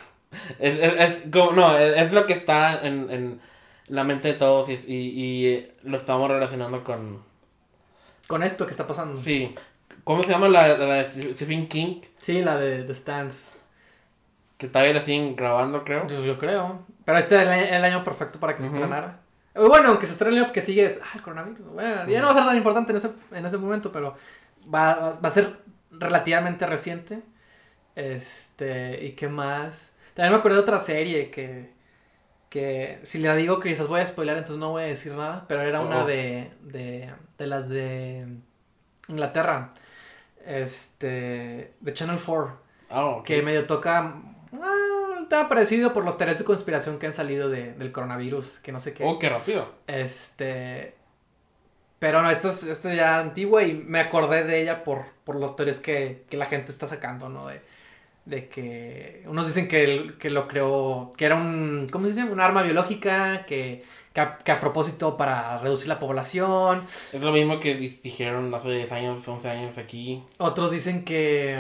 Es, es, es como, no, es, es lo que está en, en la mente de todos y, y, y lo estamos relacionando con... con esto que está pasando. Sí, ¿cómo se llama la, la de Stephen King? Sí, la de The Stand. Que todavía la siguen grabando, creo. Yo, yo creo. Pero este es el, año- el año perfecto para que se estrenara. Bueno, aunque se estrene el año que sigue es. Ah, el coronavirus. Bueno, ya no va a ser tan importante en ese, en ese momento, pero va, va, va a ser relativamente reciente. Este. ¿Y qué más? También me acordé de otra serie que. Que si le digo que quizás voy a spoiler, entonces no voy a decir nada. Pero era una Oh. de, de. De las de. Inglaterra. Este. De Channel 4 Ah, ok. que medio toca ah, tema parecido por los teorías de conspiración que han salido de- del coronavirus, que no sé qué. Oh, qué rápido. Este. Pero no, esta es, esta es ya antigua y me acordé de ella por, por las teorías que, que la gente está sacando, ¿no? De, de que unos dicen que, el- que lo creó, que era un, ¿cómo se dice? Un arma biológica que, que, a, que a propósito para reducir la población. Es lo mismo que di- dijeron hace 10 años, 11 años aquí. Otros dicen que...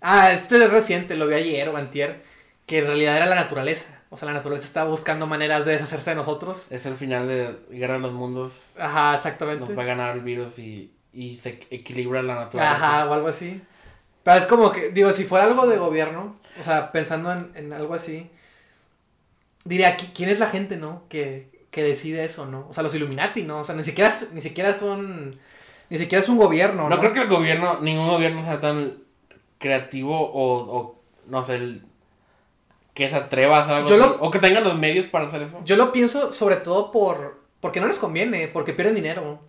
Ah, este es reciente, lo vi ayer o antier, que en realidad era la naturaleza. O sea, la naturaleza está buscando maneras de deshacerse de nosotros. Es el final de Guerra de los Mundos. Ajá, exactamente. Nos va a ganar el virus y, y se equilibra la naturaleza. Ajá, o algo así. Pero es como que, digo, si fuera algo de gobierno, o sea, pensando en, en algo así, diría, ¿qui- ¿quién es la gente, no? Que, que decide eso, ¿no? O sea, los Illuminati, ¿no? O sea, ni siquiera, ni siquiera son, ni siquiera es un gobierno, No, ¿no? creo que el gobierno, ningún gobierno sea tan creativo o, o no sé, el- que se atreva a hacer algo Yo así, lo- o que tenga los medios para hacer eso. Yo lo pienso sobre todo por, porque no les conviene, porque pierden dinero.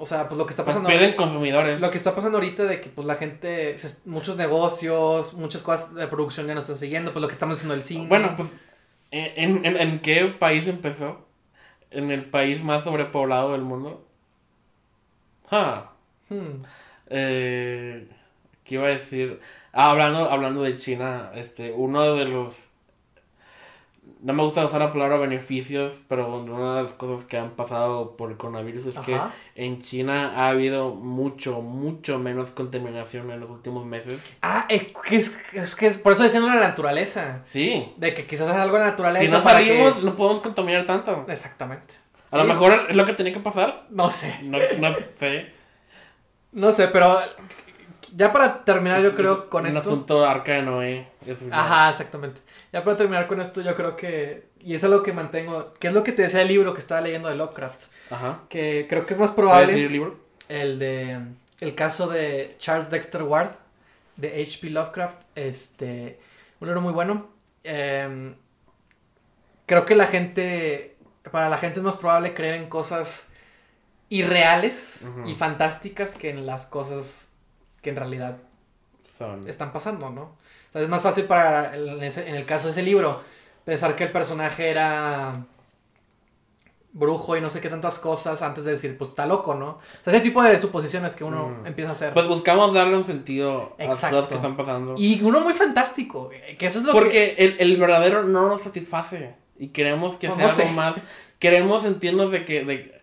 O sea, pues lo que está Pues pasando... pierden consumidores. Lo que está pasando ahorita de que pues la gente, muchos negocios, muchas cosas de producción ya no están siguiendo, pues lo que estamos haciendo el cine. Bueno, pues, ¿en, en, en qué país empezó? ¿En el país más sobrepoblado del mundo? Ah, Hmm. eh, ¿qué iba a decir? Ah, hablando, hablando de China, este, uno de los... No me gusta usar la palabra beneficios, pero una de las cosas que han pasado por el coronavirus es que en China ha habido mucho, mucho menos contaminación en los últimos meses. Ah, eh, que es, es que es- por eso decían la naturaleza. Sí. De que quizás es algo de la naturaleza. Si no salimos, que- no podemos contaminar tanto. Exactamente. A lo mejor es lo que tenía que pasar. No sé. No, no sé. No sé, pero ya para terminar yo creo con Un esto. asunto arca de Noé. es verdad. Ajá, exactamente. Ya para terminar con esto yo creo que, y es algo que mantengo, que es lo que te decía el libro que estaba leyendo de Lovecraft, Ajá. que creo que es más ¿Puedes probable el libro? el de el caso de Charles Dexter Ward de H.P. Lovecraft, este, un libro muy bueno. Em, creo que la gente, para la gente es más probable creer en cosas irreales y fantásticas que en las cosas que en realidad Son. están pasando, ¿no? O sea, es más fácil para, en, ese- en el caso de ese libro, pensar que el personaje era brujo y no sé qué tantas cosas antes de decir, pues está loco, ¿no? O sea, ese tipo de suposiciones que uno Mm. empieza a hacer. Pues buscamos darle un sentido a las Exacto. cosas que están pasando. y uno muy fantástico, eh, que eso es lo que... Porque el, el verdadero no nos satisface. Y queremos que Pues sea no algo más. Queremos sentirnos de que. De,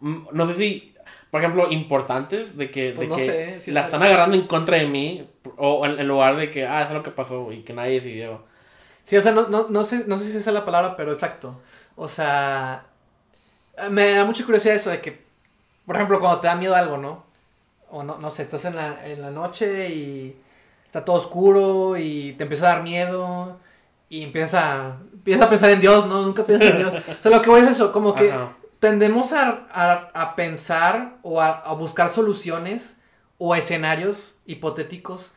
Mm, no sé si. Por ejemplo, importantes. De que, Pues de no que sé, sí la es están algo. agarrando en contra de mí. O en, en lugar de que. Ah, eso es lo que pasó. Y que nadie decidió. Sí, o sea, no, no, no, sé, no sé si esa es la palabra, pero exacto. O sea, me da mucha curiosidad eso de que, por ejemplo, cuando te da miedo algo, ¿no? O no, no sé, estás en la, en la noche y está todo oscuro y te empieza a dar miedo y empiezas a, empiezas a pensar en Dios, ¿no? Nunca piensas en Dios. O sea, lo que voy es eso, como que Ajá. Tendemos a, a- a pensar o a, a buscar soluciones o escenarios hipotéticos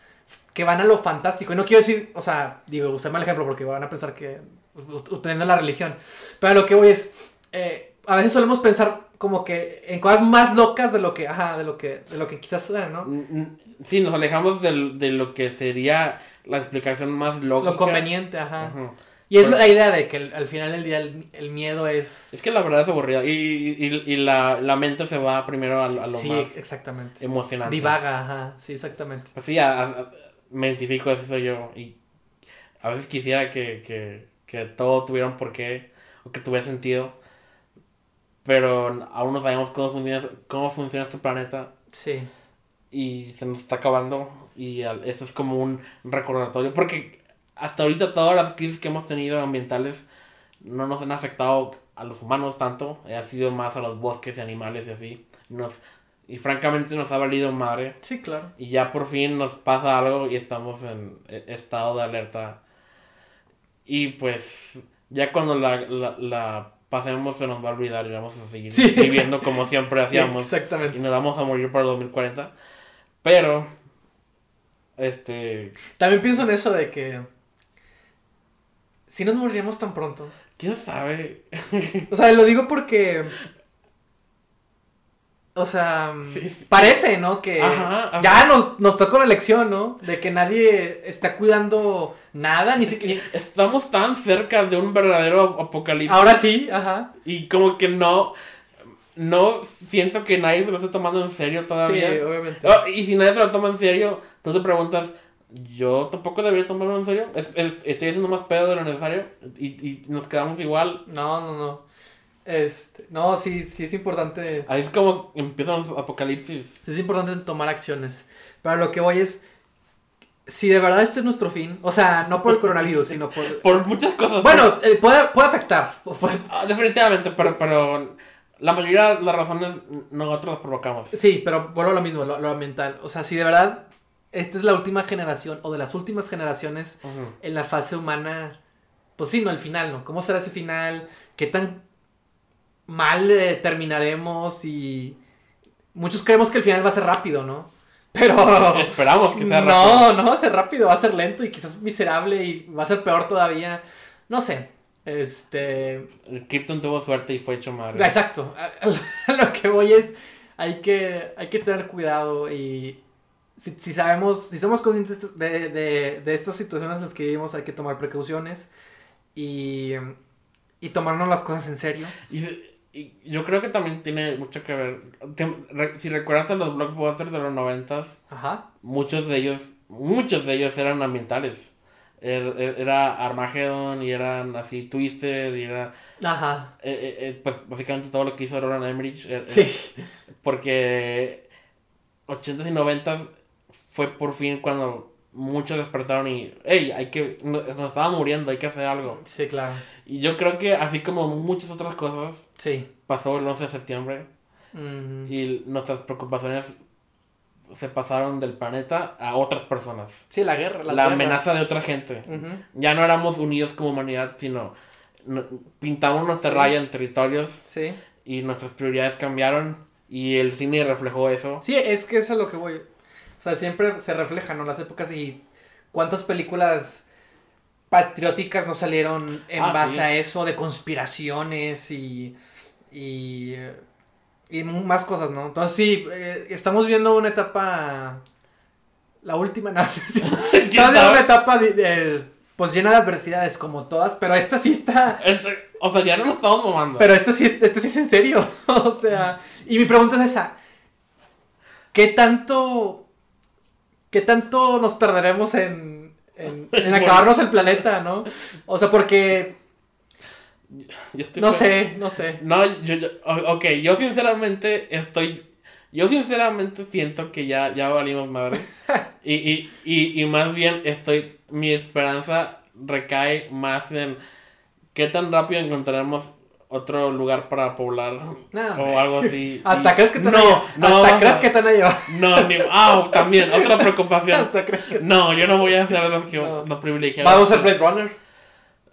que van a lo fantástico. Y no quiero decir, o sea, digo, usé mal ejemplo porque van a pensar que utilizo la religión. Pero lo que voy es, eh, a veces solemos pensar como que en cosas más locas de lo que, ajá, de lo que, de lo que quizás sea, ¿no? N- n- Sí, nos alejamos del- de lo que sería la explicación más lógica. Lo conveniente, ajá. Ajá. Y es la idea de que el- al final del día el, el miedo es... Es que la verdad es aburrida. Y, y, y la, la mente se va primero a, a lo Sí, más exactamente. emocionante. Divaga, ajá, sí, exactamente. Pues sí, a- a- me identifico, eso soy yo. Y a veces quisiera que, que, que todo tuviera un porqué o que tuviera sentido. Pero aún no sabemos cómo funciona, cómo funciona este planeta Sí. y se nos está acabando. Y eso es como un recordatorio. Porque hasta ahorita todas las crisis que hemos tenido ambientales no nos han afectado a los humanos tanto. Ha sido más a los bosques y animales y así. Nos, y francamente nos ha valido madre. Sí, claro. Y ya por fin nos pasa algo y estamos en e- estado de alerta. Y pues ya cuando la, la, la pasemos se nos va a olvidar y vamos a seguir Sí, viviendo como siempre Sí, hacíamos. y exactamente. nos vamos a morir para el 2040. Pero, este, También pienso en eso de que... Si nos moriríamos tan pronto. ¿quién sabe? O sea, lo digo porque... O sea, Sí, sí. parece, ¿no? Que Ajá, ajá. ya nos, nos toca una lección, ¿no? De que nadie está cuidando nada, ni siquiera... Estamos tan cerca de un verdadero apocalipsis. Ahora sí, ajá. Y como que no, no siento que nadie se lo esté tomando en serio todavía. Sí, obviamente. Oh, y si nadie se lo toma en serio, tú te preguntas, ¿yo tampoco debería tomarlo en serio? ¿Es- es- ¿Estoy haciendo más pedo de lo necesario? ¿Y, y nos quedamos igual? No, no, no. Este, no, sí, sí es importante. Ahí es como empiezan los apocalipsis. Sí es importante tomar acciones. Pero lo que voy es. si de verdad este es nuestro fin, o sea, no por el coronavirus, sino por... Por muchas cosas. Bueno, eh, puede, puede afectar. puede- Ah, definitivamente, pero, pero la mayoría de las razones nosotros las provocamos. Sí, pero vuelvo a lo mismo, lo, lo ambiental. O sea, si de verdad esta es la última generación o de las últimas generaciones en la fase humana, pues sí, no, el final, ¿no? ¿Cómo será ese final? ¿Qué tan mal eh, terminaremos? Y muchos creemos que el final va a ser rápido, ¿no? Pero... Esperamos que sea rápido. No, no va a ser rápido, va a ser lento y quizás miserable y va a ser peor todavía. No sé. Este... Krypton tuvo suerte y fue hecho madre. Exacto. Lo que voy es, hay que, hay que tener cuidado y si, si sabemos, si somos conscientes de, de, de estas situaciones en las que vivimos, hay que tomar precauciones y, y tomarnos las cosas en serio. Y, y yo creo que también tiene mucho que ver. Te- re- Si recuerdas a los blockbusters de los noventas, muchos de ellos, muchos de ellos eran ambientales. Er- er- Era Armageddon y eran así Twisted y era Ajá. eh, eh, eh, pues básicamente todo lo que hizo Roland Emmerich eh, eh, Sí. porque 80s y 90s fue por fin cuando muchos despertaron y hey hay que nos nos estaba muriendo hay que hacer algo Sí, claro. y yo creo que así como muchas otras cosas Sí. pasó el 11 de septiembre Mm, y nuestras preocupaciones se pasaron del planeta a otras personas Sí, la guerra. la guerras. amenaza de otra gente Ujú. ya no éramos unidos como humanidad sino no- pintamos nuestra Sí. raya en territorios Sí. y nuestras prioridades cambiaron y el cine reflejó eso. Sí, es que eso es lo que voy. Sea, siempre se reflejan ¿no? las épocas y cuántas películas patrióticas no salieron en Ah, base sí. a eso, de conspiraciones y, y, y más cosas, ¿no? Entonces sí, eh, estamos viendo una etapa, la última, no, sí, estamos viendo sabe? una etapa de- de, pues llena de adversidades como todas, pero esta sí está... O sea, ya no nos estamos mamando. Pero esto sí, es- esto sí es en serio. o sea, y mi pregunta es esa. ¿Qué tanto... ¿Qué tanto nos tardaremos en, en, acabarnos el planeta, no? O sea, porque... Yo estoy No sé, no sé. No, yo, yo- ok, yo sinceramente estoy. Yo sinceramente siento que ya, ya valimos madre. y, y, y, y más bien estoy. Mi esperanza recae más en qué tan rápido encontraremos otro lugar para poblar No, o algo así. Hasta Y- crees que te no, no, Hasta crees que te van a llevar. No, ni, ah, también, otra preocupación. Hasta crees que... No, yo no voy a ser de los, que, No. privilegiados. Vamos a hacer Blade Runner.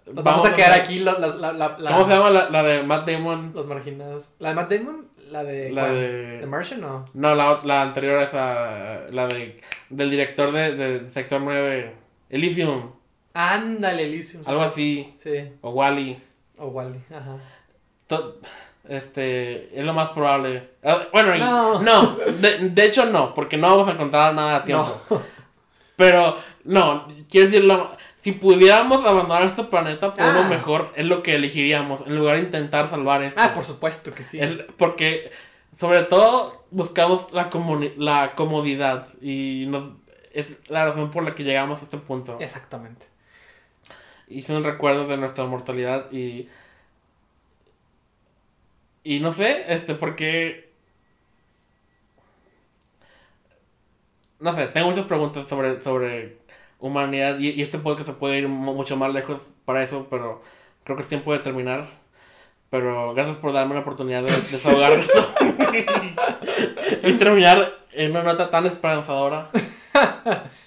Vamos, a quedar hacer- aquí la, la, la, la- la- ¿Cómo se llama la, la de Matt Damon? los marginados. ¿La de Matt Damon? ¿La de... La cuál? de- ¿The Martian o...? No, la, la anterior a esa, la de, del director de, de Sector 9, Elysium, Ándale, Elysium. algo así, Sí. o Wally. O Wally, ajá. Este, es lo más probable. Ah, Bueno, No. no, de, de hecho no, porque no vamos a encontrar nada a tiempo. Pero, no, quiero decir, lo- si pudiéramos abandonar este planeta por uno Ah. mejor, es lo que elegiríamos, en lugar de intentar salvar esto. Ah, por supuesto que sí. El- porque sobre todo buscamos la, comuni- la comodidad y nos, es la razón por la que llegamos a este punto. Exactamente. Y son recuerdos de nuestra mortalidad y... Y no sé, este, porque... No sé, tengo muchas preguntas sobre, sobre humanidad y, y este podcast se puede ir mu- mucho más lejos para eso, pero creo que es tiempo de terminar. Pero gracias por darme la oportunidad de desahogar esto. y terminar en una nota tan esperanzadora.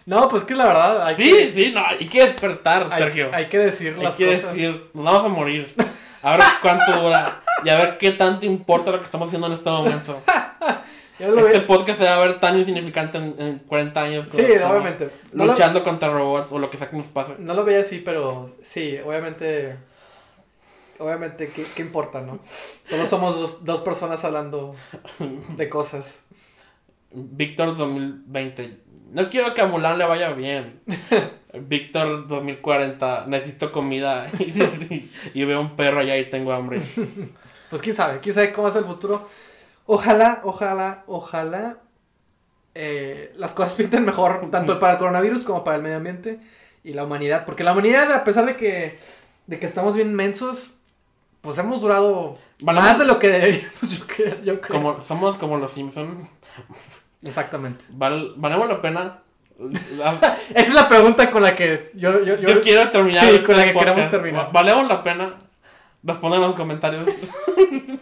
No, pues que la verdad hay Sí, que, sí, no, hay que despertar, hay, Sergio. hay que decir Hay las que cosas. decir, nos vamos a morir. A ver cuánto dura. Y a ver qué tanto importa lo que estamos haciendo en este momento. Este podcast se va a ver tan insignificante en, en 40 años. Sí, obviamente. No lo, Luchando contra robots o lo que sea que nos pase. no lo veía así, pero sí, obviamente. Obviamente, ¿qué, qué importa, no? Solo somos dos, dos personas hablando de cosas. Víctor 2020. No quiero que a Mulan le vaya bien. Víctor 2040. Necesito comida. y, y veo un perro allá y tengo hambre. Pues quién sabe, quién sabe cómo es el futuro. Ojalá, ojalá, ojalá eh, las cosas pinten mejor, tanto para el coronavirus como para el medio ambiente y la humanidad. Porque la humanidad, a pesar de que, de que estamos bien mensos, pues hemos durado más de lo que deberíamos, yo creo. Yo creo. Como, somos como los Simpsons. Exactamente. Val, valemos la pena Esa es la pregunta con la que yo, yo, Yo, quiero terminar. Sí, este con la que podcast. queremos terminar. Va- ¿Valemos la pena? Respondan en los comentarios.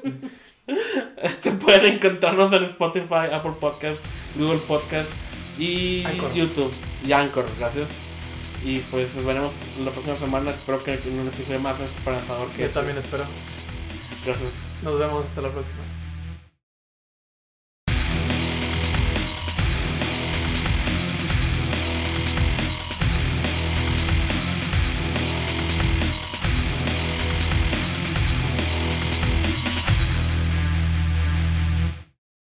este, pueden encontrarnos en Spotify, Apple Podcast, Google Podcast y Anchor. YouTube. Y Anchor, gracias. Y pues nos veremos la próxima semana. Espero que en un episodio más esperanzador que Yo este. también espero. Gracias. Nos vemos hasta la próxima.